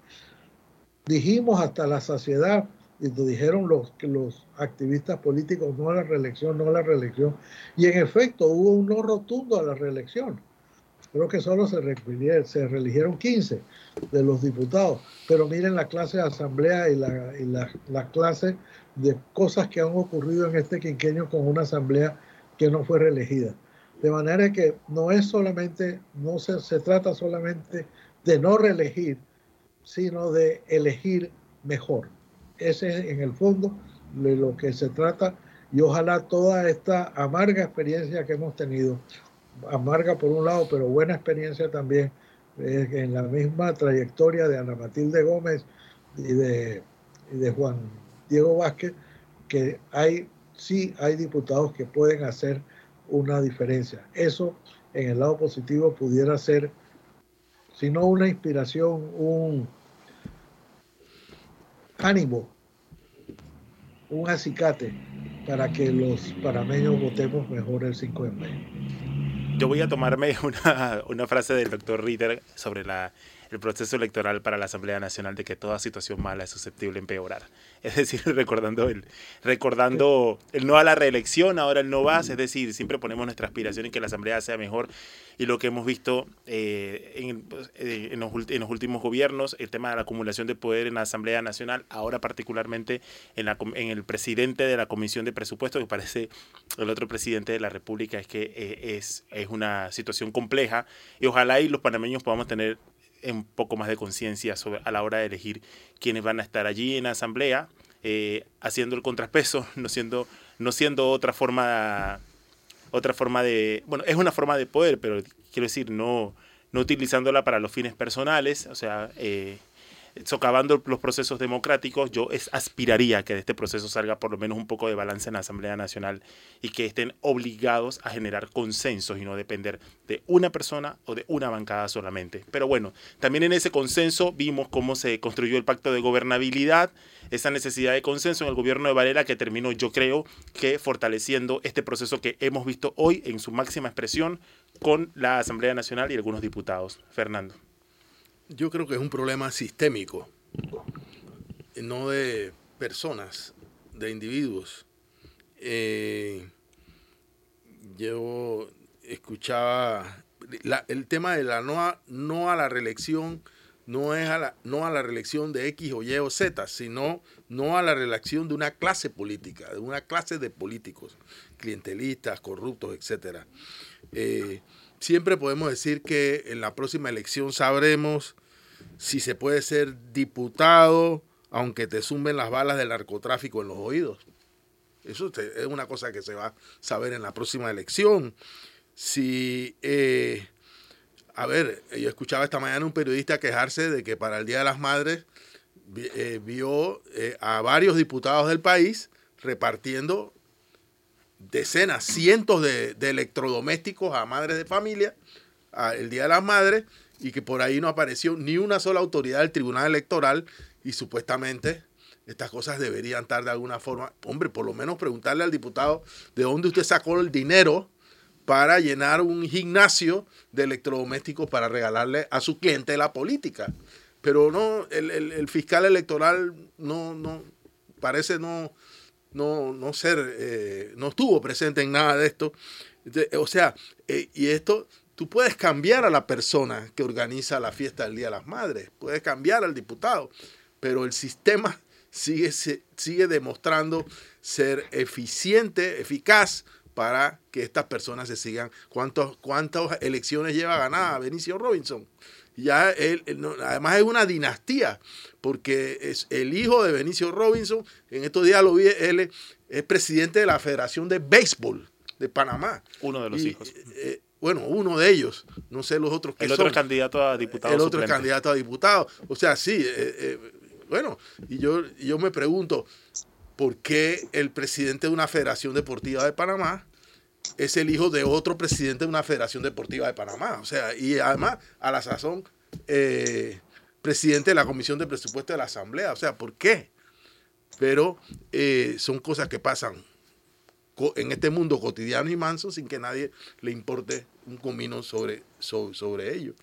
Dijimos hasta la saciedad, y nos dijeron los, los activistas políticos, no a la reelección, no a la reelección, y en efecto hubo un no rotundo a la reelección creo que solo se, reeligieron 15 de los diputados, pero miren la clase de asamblea y, la, la, clase de cosas que han ocurrido en este quinquenio con una asamblea que no fue reelegida. De manera que no es solamente, no se trata solamente de no reelegir, sino de elegir mejor. Ese es en el fondo de lo que se trata y ojalá toda esta amarga experiencia que hemos tenido amarga por un lado, pero buena experiencia también eh, en la misma trayectoria de Ana Matilde Gómez y de, Juan Diego Vázquez, que hay, sí hay diputados que pueden hacer una diferencia. Eso en el lado positivo pudiera ser, si no una inspiración, un ánimo, un acicate para que los parameños votemos mejor el 5 de mayo yo voy a tomarme una, una frase del doctor Ritter sobre la el proceso electoral para la Asamblea Nacional de que toda situación mala es susceptible de empeorar. Es decir, recordando el, recordando el no a la reelección, ahora el no va, es decir, siempre ponemos nuestra aspiración en que la Asamblea sea mejor. Y lo que hemos visto eh, en, pues, eh, en, los, en, los, últimos gobiernos, el tema de la acumulación de poder en la Asamblea Nacional, ahora particularmente en, la, en el presidente de la Comisión de Presupuestos, que parece el otro presidente de la República, es que eh, es, es una situación compleja. Y ojalá y los panameños podamos tener un poco más de conciencia a la hora de elegir quiénes van a estar allí en la asamblea, eh, haciendo el contrapeso, no siendo, no siendo otra forma, otra forma de, bueno, es una forma de poder, pero quiero decir, no, no utilizándola para los fines personales, o sea, eh, socavando los procesos democráticos, yo es, aspiraría que de este proceso salga por lo menos un poco de balance en la Asamblea Nacional y que estén obligados a generar consensos y no depender de una persona o de una bancada solamente. Pero bueno, también en ese consenso vimos cómo se construyó el pacto de gobernabilidad, esa necesidad de consenso en el gobierno de Varela que terminó, yo creo, que fortaleciendo este proceso que hemos visto hoy en su máxima expresión con la Asamblea Nacional y algunos diputados. Fernando yo creo que es un problema sistémico, no de personas, de individuos. Eh, yo escuchaba el tema de la no a, no a la reelección, no es a la, no a la reelección de X o Y o Z, sino no a la reelección de una clase política, de una clase de políticos, clientelistas, corruptos, etc. Eh, siempre podemos decir que en la próxima elección sabremos si se puede ser diputado aunque te sumen las balas del narcotráfico en los oídos. Eso es una cosa que se va a saber en la próxima elección. Si, eh, a ver, yo escuchaba esta mañana un periodista quejarse de que para el Día de las Madres eh, vio eh, a varios diputados del país repartiendo decenas, cientos de, electrodomésticos a madres de familia el Día de las Madres y que por ahí no apareció ni una sola autoridad del Tribunal Electoral y supuestamente estas cosas deberían estar de alguna forma, hombre, por lo menos preguntarle al diputado de dónde usted sacó el dinero para llenar un gimnasio de electrodomésticos para regalarle a su cliente la política. Pero no, el, fiscal electoral no, no, parece no, no, no ser, eh, no estuvo presente en nada de esto. O sea, eh, y esto Tú puedes cambiar a la persona que organiza la fiesta del Día de las Madres, puedes cambiar al diputado, pero el sistema sigue, sigue demostrando ser eficiente, eficaz para que estas personas se sigan. ¿Cuántos, ¿Cuántas elecciones lleva ganada Benicio Robinson? Ya él, además es una dinastía, porque es el hijo de Benicio Robinson, en estos días lo vi, él es, presidente de la Federación de Béisbol de Panamá. Uno de los hijos. Eh, bueno, uno de ellos, no sé los otros que El otro es candidato a diputado. El otro es candidato a diputado. O sea, sí, eh, eh, bueno, y yo, yo me pregunto, ¿por qué el presidente de una federación deportiva de Panamá es el hijo de otro presidente de una federación deportiva de Panamá? O sea, y además, a la sazón, eh, presidente de la Comisión de Presupuesto de la Asamblea. O sea, ¿por qué? Pero son cosas que pasan en este mundo cotidiano y manso sin que nadie le importe un comino sobre, sobre, ello.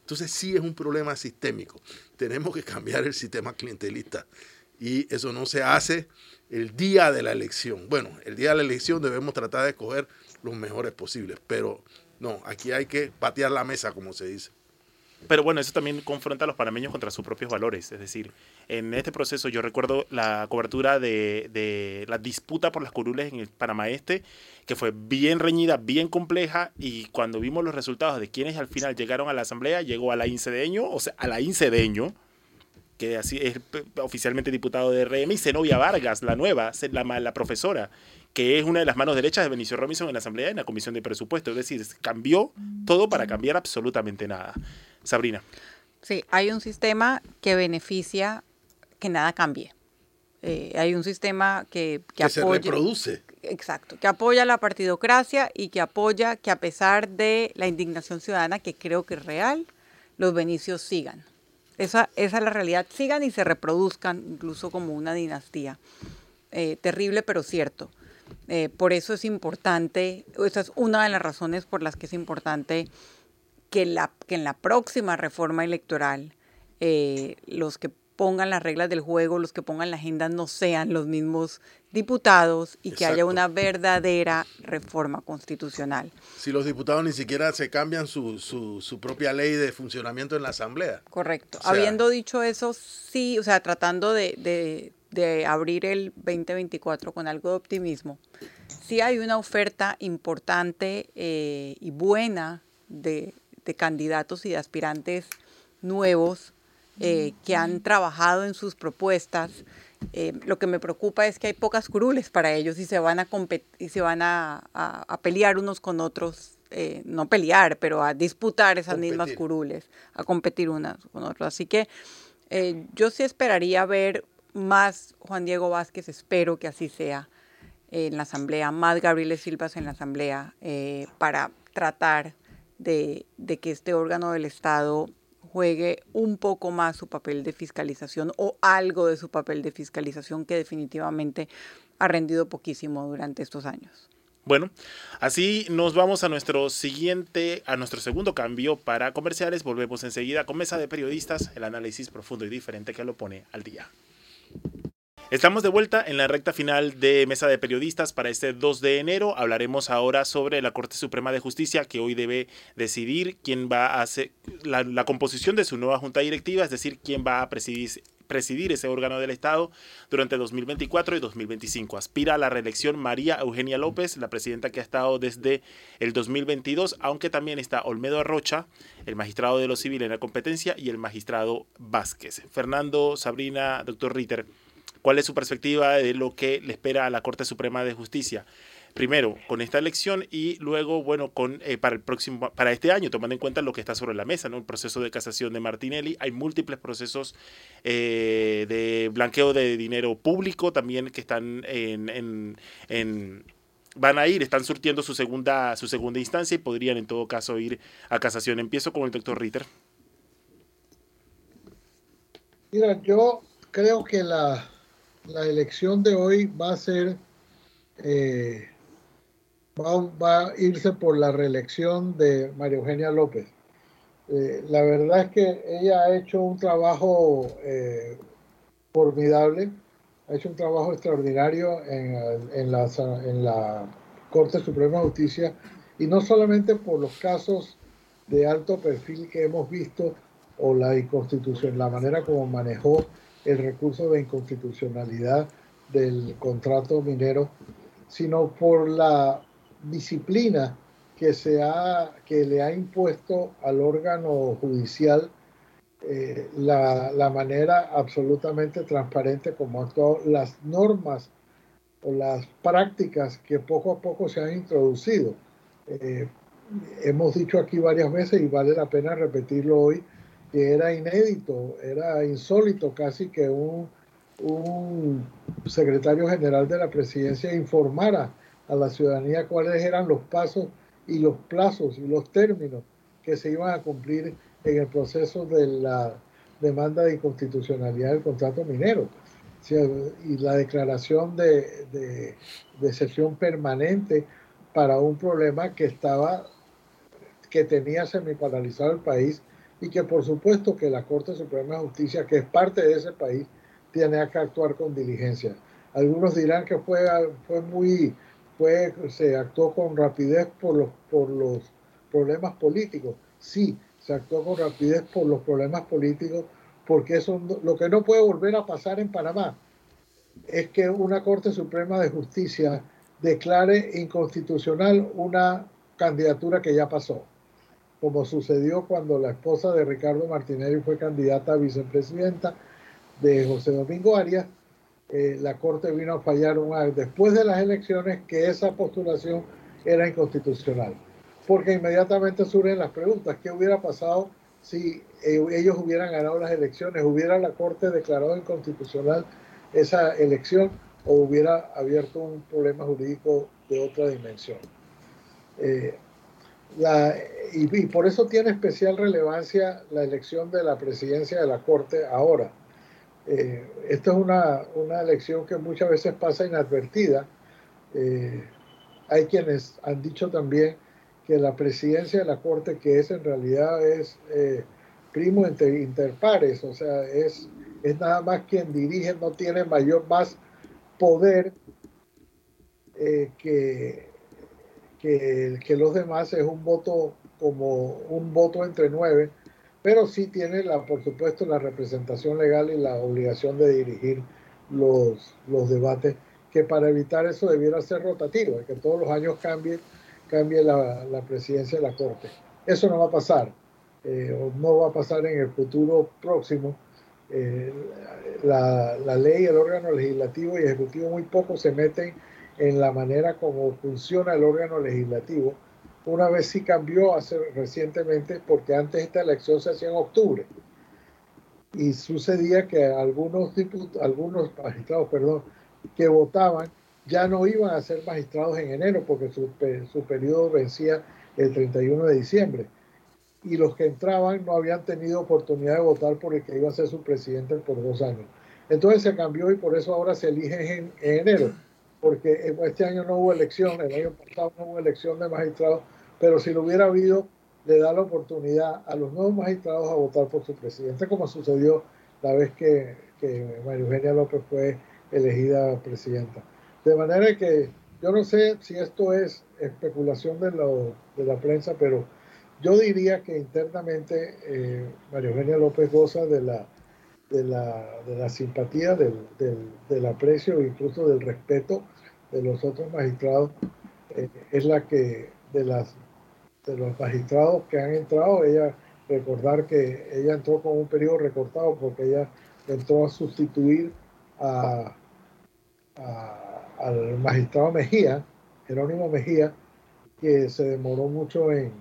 Entonces sí es un problema sistémico. Tenemos que cambiar el sistema clientelista y eso no se hace el día de la elección. Bueno, el día de la elección debemos tratar de escoger los mejores posibles, pero no, aquí hay que patear la mesa, como se dice. Pero bueno, eso también confronta a los panameños contra sus propios valores. Es decir, en este proceso yo recuerdo la cobertura de, la disputa por las curules en el Panamá Este, que fue bien reñida, bien compleja, y cuando vimos los resultados de quienes al final llegaron a la asamblea, llegó a la Incedeño, o sea, a la Incedeño, que así es oficialmente diputado de RM, y Zenobia Vargas, la nueva, la profesora, que es una de las manos derechas de Benicio Robinson en la Asamblea en la Comisión de Presupuesto. Es decir, cambió todo para cambiar absolutamente nada. Sabrina. Sí, hay un sistema que beneficia que nada cambie. Eh, hay un sistema que, que, se reproduce. Exacto, que apoya la partidocracia y que apoya que a pesar de la indignación ciudadana, que creo que es real, los benicios sigan. Esa, esa es la realidad, sigan y se reproduzcan incluso como una dinastía. Eh, terrible pero cierto. Eh, por eso es importante, esa es una de las razones por las que es importante que, la, que en la próxima reforma electoral eh, los que pongan las reglas del juego, los que pongan la agenda no sean los mismos diputados y que haya una verdadera reforma constitucional. Si los diputados ni siquiera se cambian su, su, propia ley de funcionamiento en la Asamblea. Correcto. Habiendo dicho eso, sí, o sea, tratando de, de abrir el 2024 con algo de optimismo, sí hay una oferta importante eh, y buena de de candidatos y de aspirantes nuevos eh, que han trabajado en sus propuestas. Eh, lo que me preocupa es que hay pocas curules para ellos y se van a, y se van a, pelear unos con otros, eh, no pelear, pero a disputar esas mismas curules, a competir unas con otras. Así que yo sí esperaría ver más Juan Diego Vázquez, espero que así sea en la Asamblea, más Gabriel Silvas en la Asamblea, para tratar de, que este órgano del Estado juegue un poco más su papel de fiscalización o algo de su papel de fiscalización que definitivamente ha rendido poquísimo durante estos años. Bueno, así nos vamos a nuestro siguiente, a nuestro segundo cambio para comerciales. Volvemos enseguida con Mesa de Periodistas, el análisis profundo y diferente que lo pone al día. Estamos de vuelta en la recta final de Mesa de Periodistas para este 2 de enero. Hablaremos ahora sobre la Corte Suprema de Justicia que hoy debe decidir quién va a hacer la, composición de su nueva junta directiva, es decir, quién va a presidir, presidir ese órgano del Estado durante 2024 y 2025. Aspira a la reelección María Eugenia López, la presidenta que ha estado desde el 2022, aunque también está Olmedo Arrocha, el magistrado de lo civil en la competencia, y el magistrado Vázquez. Fernando, Sabrina, doctor Ritter. ¿Cuál es su perspectiva de lo que le espera a la Corte Suprema de Justicia? Primero, con esta elección y luego, bueno, con, eh, para, el próximo, para este año, tomando en cuenta lo que está sobre la mesa, ¿no? El proceso de casación de Martinelli. Hay múltiples procesos eh, de blanqueo de dinero público también que están en, en, van a ir, están surtiendo su segunda, su segunda instancia y podrían en todo caso ir a casación. Empiezo con el doctor Ritter. Mira, yo creo que la, la elección de hoy va a ser, eh, va, a irse por la reelección de María Eugenia López. Eh, la verdad es que ella ha hecho un trabajo eh, formidable, ha hecho un trabajo extraordinario en, en, la, en la Corte Suprema de Justicia y no solamente por los casos de alto perfil que hemos visto o la inconstitución, la manera como manejó el recurso de inconstitucionalidad del contrato minero, sino por la disciplina que, se ha, que le ha impuesto al órgano judicial eh, la, la, manera absolutamente transparente como actuado, las normas o las prácticas que poco a poco se han introducido. Eh, hemos dicho aquí varias veces y vale la pena repetirlo hoy, que era inédito, era insólito casi que un, un secretario general de la presidencia informara a la ciudadanía cuáles eran los pasos y los plazos y los términos que se iban a cumplir en el proceso de la demanda de inconstitucionalidad del contrato minero. Y la declaración de, de, de sesión permanente para un problema que estaba que tenía semi-paralizado el país y que por supuesto que la Corte Suprema de Justicia, que es parte de ese país, tiene que actuar con diligencia. Algunos dirán que fue, fue muy, fue, se actuó con rapidez por los, por los problemas políticos. Sí, se actuó con rapidez por los problemas políticos, porque eso lo que no puede volver a pasar en Panamá es que una Corte Suprema de Justicia declare inconstitucional una candidatura que ya pasó como sucedió cuando la esposa de Ricardo Martinelli fue candidata a vicepresidenta de José Domingo Arias, eh, la Corte vino a fallar un después de las elecciones que esa postulación era inconstitucional. Porque inmediatamente surgen las preguntas, ¿qué hubiera pasado si eh, ellos hubieran ganado las elecciones? ¿Hubiera la Corte declarado inconstitucional esa elección o hubiera abierto un problema jurídico de otra dimensión? Eh, la, y, por eso tiene especial relevancia la elección de la presidencia de la Corte ahora. Eh, esta es una, una, elección que muchas veces pasa inadvertida. Eh, hay quienes han dicho también que la presidencia de la Corte, que es en realidad es eh, primo inter, interpares, o sea, es, es nada más quien dirige, no tiene mayor más poder que, que, que los demás, es un voto como un voto entre nueve, pero sí tiene, la, por supuesto, la representación legal y la obligación de dirigir los, los debates, que para evitar eso debiera ser rotativo, que todos los años cambie, cambie la, la presidencia de la Corte. Eso no va a pasar, eh, o no va a pasar en el futuro próximo. Eh, la, la, ley, el órgano legislativo y ejecutivo muy poco se meten en la manera como funciona el órgano legislativo una vez sí cambió hace recientemente, porque antes esta elección se hacía en octubre. Y sucedía que algunos, algunos magistrados perdón, que votaban ya no iban a ser magistrados en enero porque su, su periodo vencía el 31 de diciembre. Y los que entraban no habían tenido oportunidad de votar por el que iba a ser su presidente por dos años. Entonces se cambió y por eso ahora se elige en, en enero porque este año no hubo elección, el año pasado no hubo elección de magistrados, pero si lo hubiera habido, le da la oportunidad a los nuevos magistrados a votar por su presidente, como sucedió la vez que, que María Eugenia López fue elegida presidenta. De manera que yo no sé si esto es especulación de, lo, de la prensa, pero yo diría que internamente eh, María Eugenia López goza de la de la, de la simpatía, del, del, aprecio e incluso del respeto de los otros magistrados, eh, es la que de, las, de los magistrados que han entrado, ella, recordar que ella entró con un periodo recortado porque ella entró a sustituir a, al magistrado Mejía, Jerónimo Mejía, que se demoró mucho en,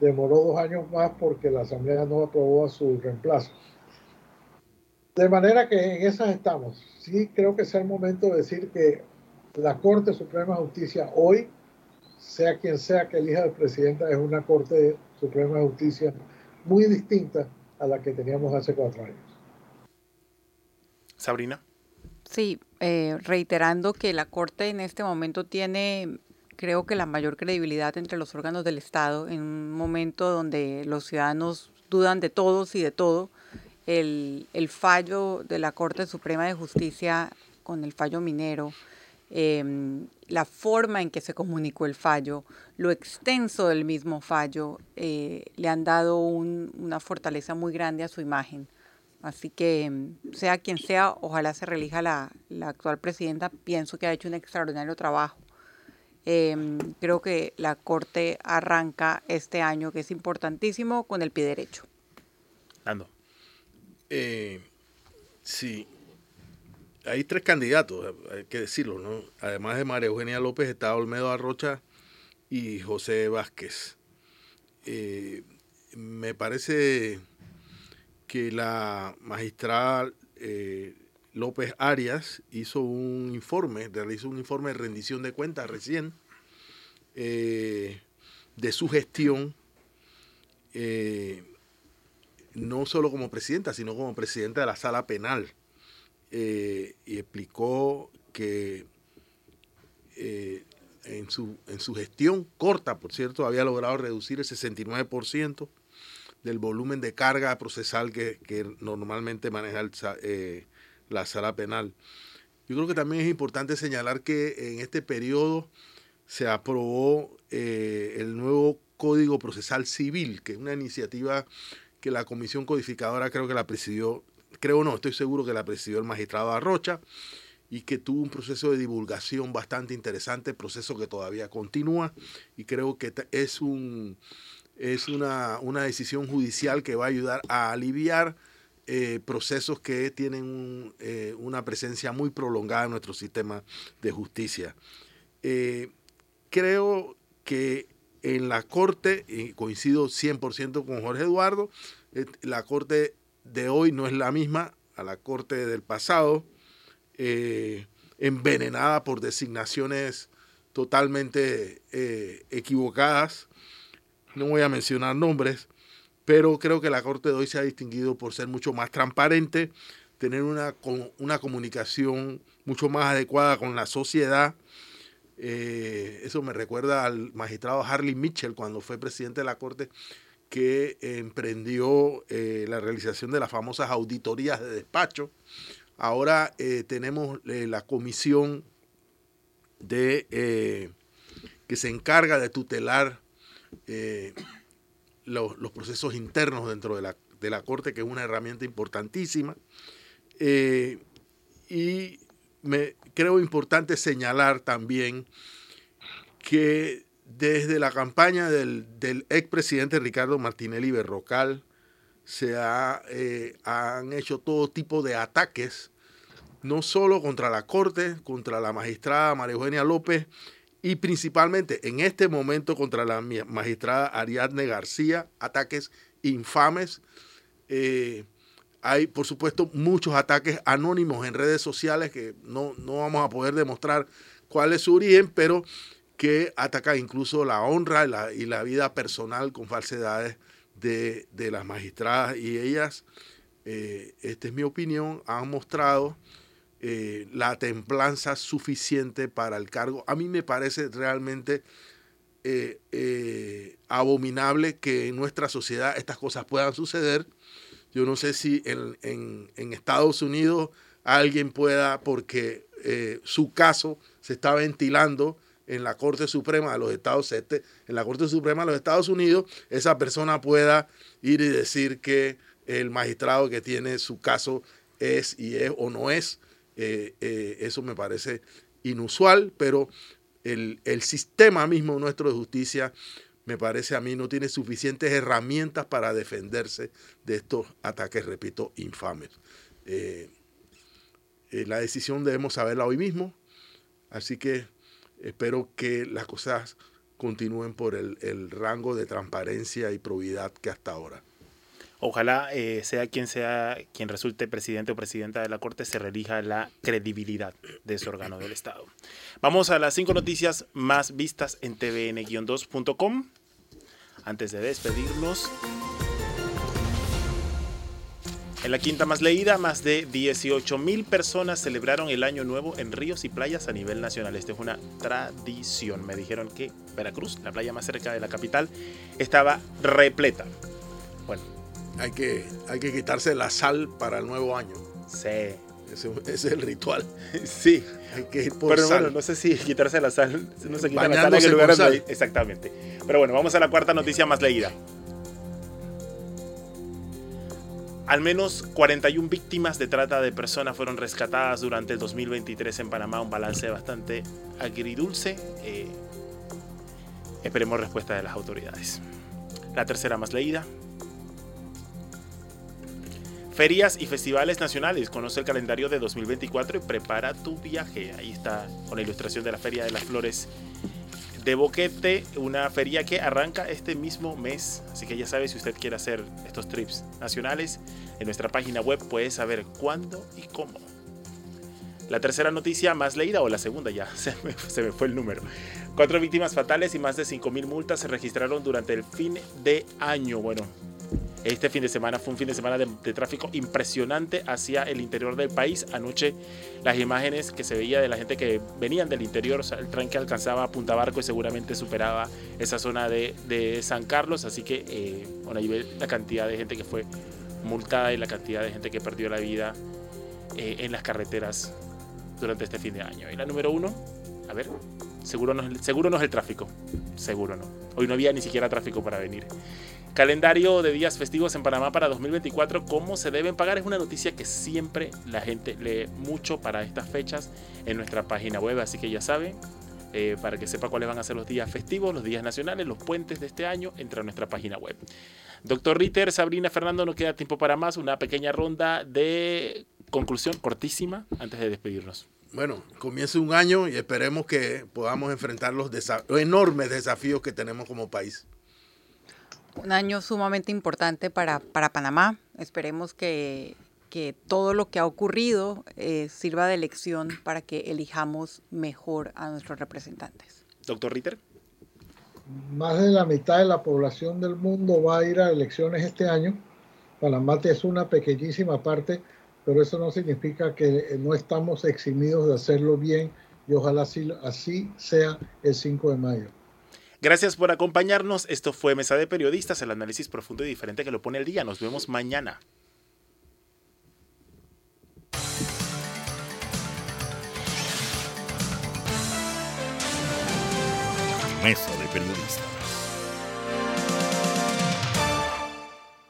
demoró dos años más porque la Asamblea no aprobó a su reemplazo. De manera que en esas estamos. Sí creo que es el momento de decir que la Corte Suprema de Justicia hoy, sea quien sea que elija al presidente, es una Corte Suprema de Justicia muy distinta a la que teníamos hace cuatro años. Sabrina. Sí, eh, reiterando que la Corte en este momento tiene, creo que la mayor credibilidad entre los órganos del Estado, en un momento donde los ciudadanos dudan de todos y de todo, el, fallo de la Corte Suprema de Justicia con el fallo minero, em, la forma en que se comunicó el fallo, lo extenso del mismo fallo, eh, le han dado una fortaleza muy grande a su imagen. Así que, em, sea quien sea, ojalá se relija la, la, actual presidenta, pienso que ha hecho un extraordinario trabajo. Em, creo que la Corte arranca este año, que es importantísimo, con el pie derecho. Ando. Eh, sí, hay tres candidatos, hay que decirlo, ¿no? Además de María Eugenia López está Olmedo Arrocha y José Vázquez. Eh, me parece que la magistrada eh, López Arias hizo un informe, realizó un informe de rendición de cuentas recién de su gestión, no solo como presidenta, sino como presidenta de la sala penal eh, y explicó que eh, en, su, en su gestión corta, por cierto, había logrado reducir el 69% del volumen de carga procesal que, normalmente maneja eh, la sala penal. Yo creo que también es importante señalar que en este periodo se aprobó el nuevo Código Procesal Civil, que es una iniciativa que la Comisión Codificadora creo que la presidió creo no, estoy seguro que la presidió el magistrado Arrocha y que tuvo un proceso de divulgación bastante interesante, proceso que todavía continúa y creo que es, un, es una, decisión judicial que va a ayudar a aliviar eh, procesos que tienen eh, una presencia muy prolongada en nuestro sistema de justicia. Eh, creo que en la Corte, y coincido 100% con Jorge Eduardo, la Corte de hoy no es la misma a la corte del pasado, eh, envenenada por designaciones totalmente eh, equivocadas. No voy a mencionar nombres, pero creo que la corte de hoy se ha distinguido por ser mucho más transparente, tener una, una comunicación mucho más adecuada con la sociedad. Eh, eso me recuerda al magistrado Harley Mitchell cuando fue presidente de la Corte, que emprendió eh, la realización de las famosas auditorías de despacho. Ahora eh, tenemos la comisión de, que se encarga de tutelar los, procesos internos dentro de la, de la, Corte, que es una herramienta importantísima. y me creo importante señalar también que desde la campaña del, del expresidente Ricardo Martinelli Berrocal se eh, han hecho todo tipo de ataques, no solo contra la Corte, contra la magistrada María Eugenia López y principalmente en este momento contra la magistrada Ariadne García, ataques infames. Eh, hay, por supuesto, muchos ataques anónimos en redes sociales que no, no vamos a poder demostrar cuál es su origen, pero que ataca incluso la honra y la, vida personal con falsedades de, las magistradas y ellas, eh, esta es mi opinión, han mostrado eh, la templanza suficiente para el cargo. A mí me parece realmente eh, abominable que en nuestra sociedad estas cosas puedan suceder. Yo no sé si en, en Estados Unidos alguien pueda, porque su caso se está ventilando, en la Corte Suprema de los Estados este, en la Corte Suprema de los Estados Unidos, esa persona pueda ir y decir que el magistrado que tiene su caso es y es o no es. Eh, eh, eso me parece inusual, pero el, el, sistema mismo nuestro de justicia, me parece a mí, no tiene suficientes herramientas para defenderse de estos ataques, repito, infames. Eh, la decisión debemos saberla hoy mismo, así que espero que las cosas continúen por el, rango de transparencia y probidad que hasta ahora. Ojalá eh, sea quien sea quien resulte presidente o presidenta de la Corte, se relija la credibilidad de ese órgano del Estado. Vamos a las cinco noticias más vistas en tvn-2.com. Antes de despedirnos, en la quinta más leída, más de 18 mil personas celebraron el Año Nuevo en ríos y playas a nivel nacional. Esta es una tradición. Me dijeron que Veracruz, la playa más cerca de la capital, estaba repleta. Bueno. Hay que, hay que quitarse la sal para el nuevo año. Sí. Ese, es el ritual. Sí. Hay que ir por Pero bueno, no sé si quitarse la sal, no se quita la sal en el lugar donde Exactamente. Pero bueno, vamos a la cuarta noticia más leída. Al menos 41 víctimas de trata de personas fueron rescatadas durante el 2023 en Panamá, un balance bastante agridulce. Eh, esperemos respuesta de las autoridades. La tercera más leída. Ferias y festivales nacionales. Conoce el calendario de 2024 y prepara tu viaje. Ahí está con la ilustración de la Feria de las Flores de Boquete, una feria que arranca este mismo mes. Así que ya sabe, si usted quiere hacer estos trips nacionales, en nuestra página web puede saber cuándo y cómo. La tercera noticia más leída, o la segunda ya, se me, se me fue el número. Cuatro víctimas fatales y más de 5.000 multas se registraron durante el fin de año. Bueno, este fin de semana fue un fin de semana de, tráfico impresionante hacia el interior del país. Anoche las imágenes que se veía de la gente que venían del interior, el tren que alcanzaba Punta Barco y seguramente superaba esa zona de, San Carlos. Así que, eh, bueno, ahí ve la cantidad de gente que fue multada y la cantidad de gente que perdió la vida eh, en las carreteras durante este fin de año. Y la número uno, a ver, seguro no, seguro no es el tráfico. Seguro no. Hoy no había ni siquiera tráfico para venir. Calendario de días festivos en Panamá para 2024, cómo se deben pagar. Es una noticia que siempre la gente lee mucho para estas fechas en nuestra página web, así que ya saben, eh, para que sepa cuáles van a ser los días festivos, los días nacionales, los puentes de este año, entra a nuestra página web. Doctor Ritter, Sabrina, Fernando, no queda tiempo para más. Una pequeña ronda de conclusión cortísima antes de despedirnos. Bueno, comienza un año y esperemos que podamos enfrentar los enormes desafíos que tenemos como país un año sumamente importante para, para Panamá. Esperemos que, que, todo lo que ha ocurrido eh, sirva de lección para que elijamos mejor a nuestros representantes. Doctor Ritter. Más de la mitad de la población del mundo va a ir a elecciones este año. Panamá es una pequeñísima parte, pero eso no significa que no estamos eximidos de hacerlo bien y ojalá así, así sea el 5 de mayo. Gracias por acompañarnos. Esto fue Mesa de Periodistas, el análisis profundo y diferente que lo pone el día. Nos vemos mañana. Mesa de Periodistas.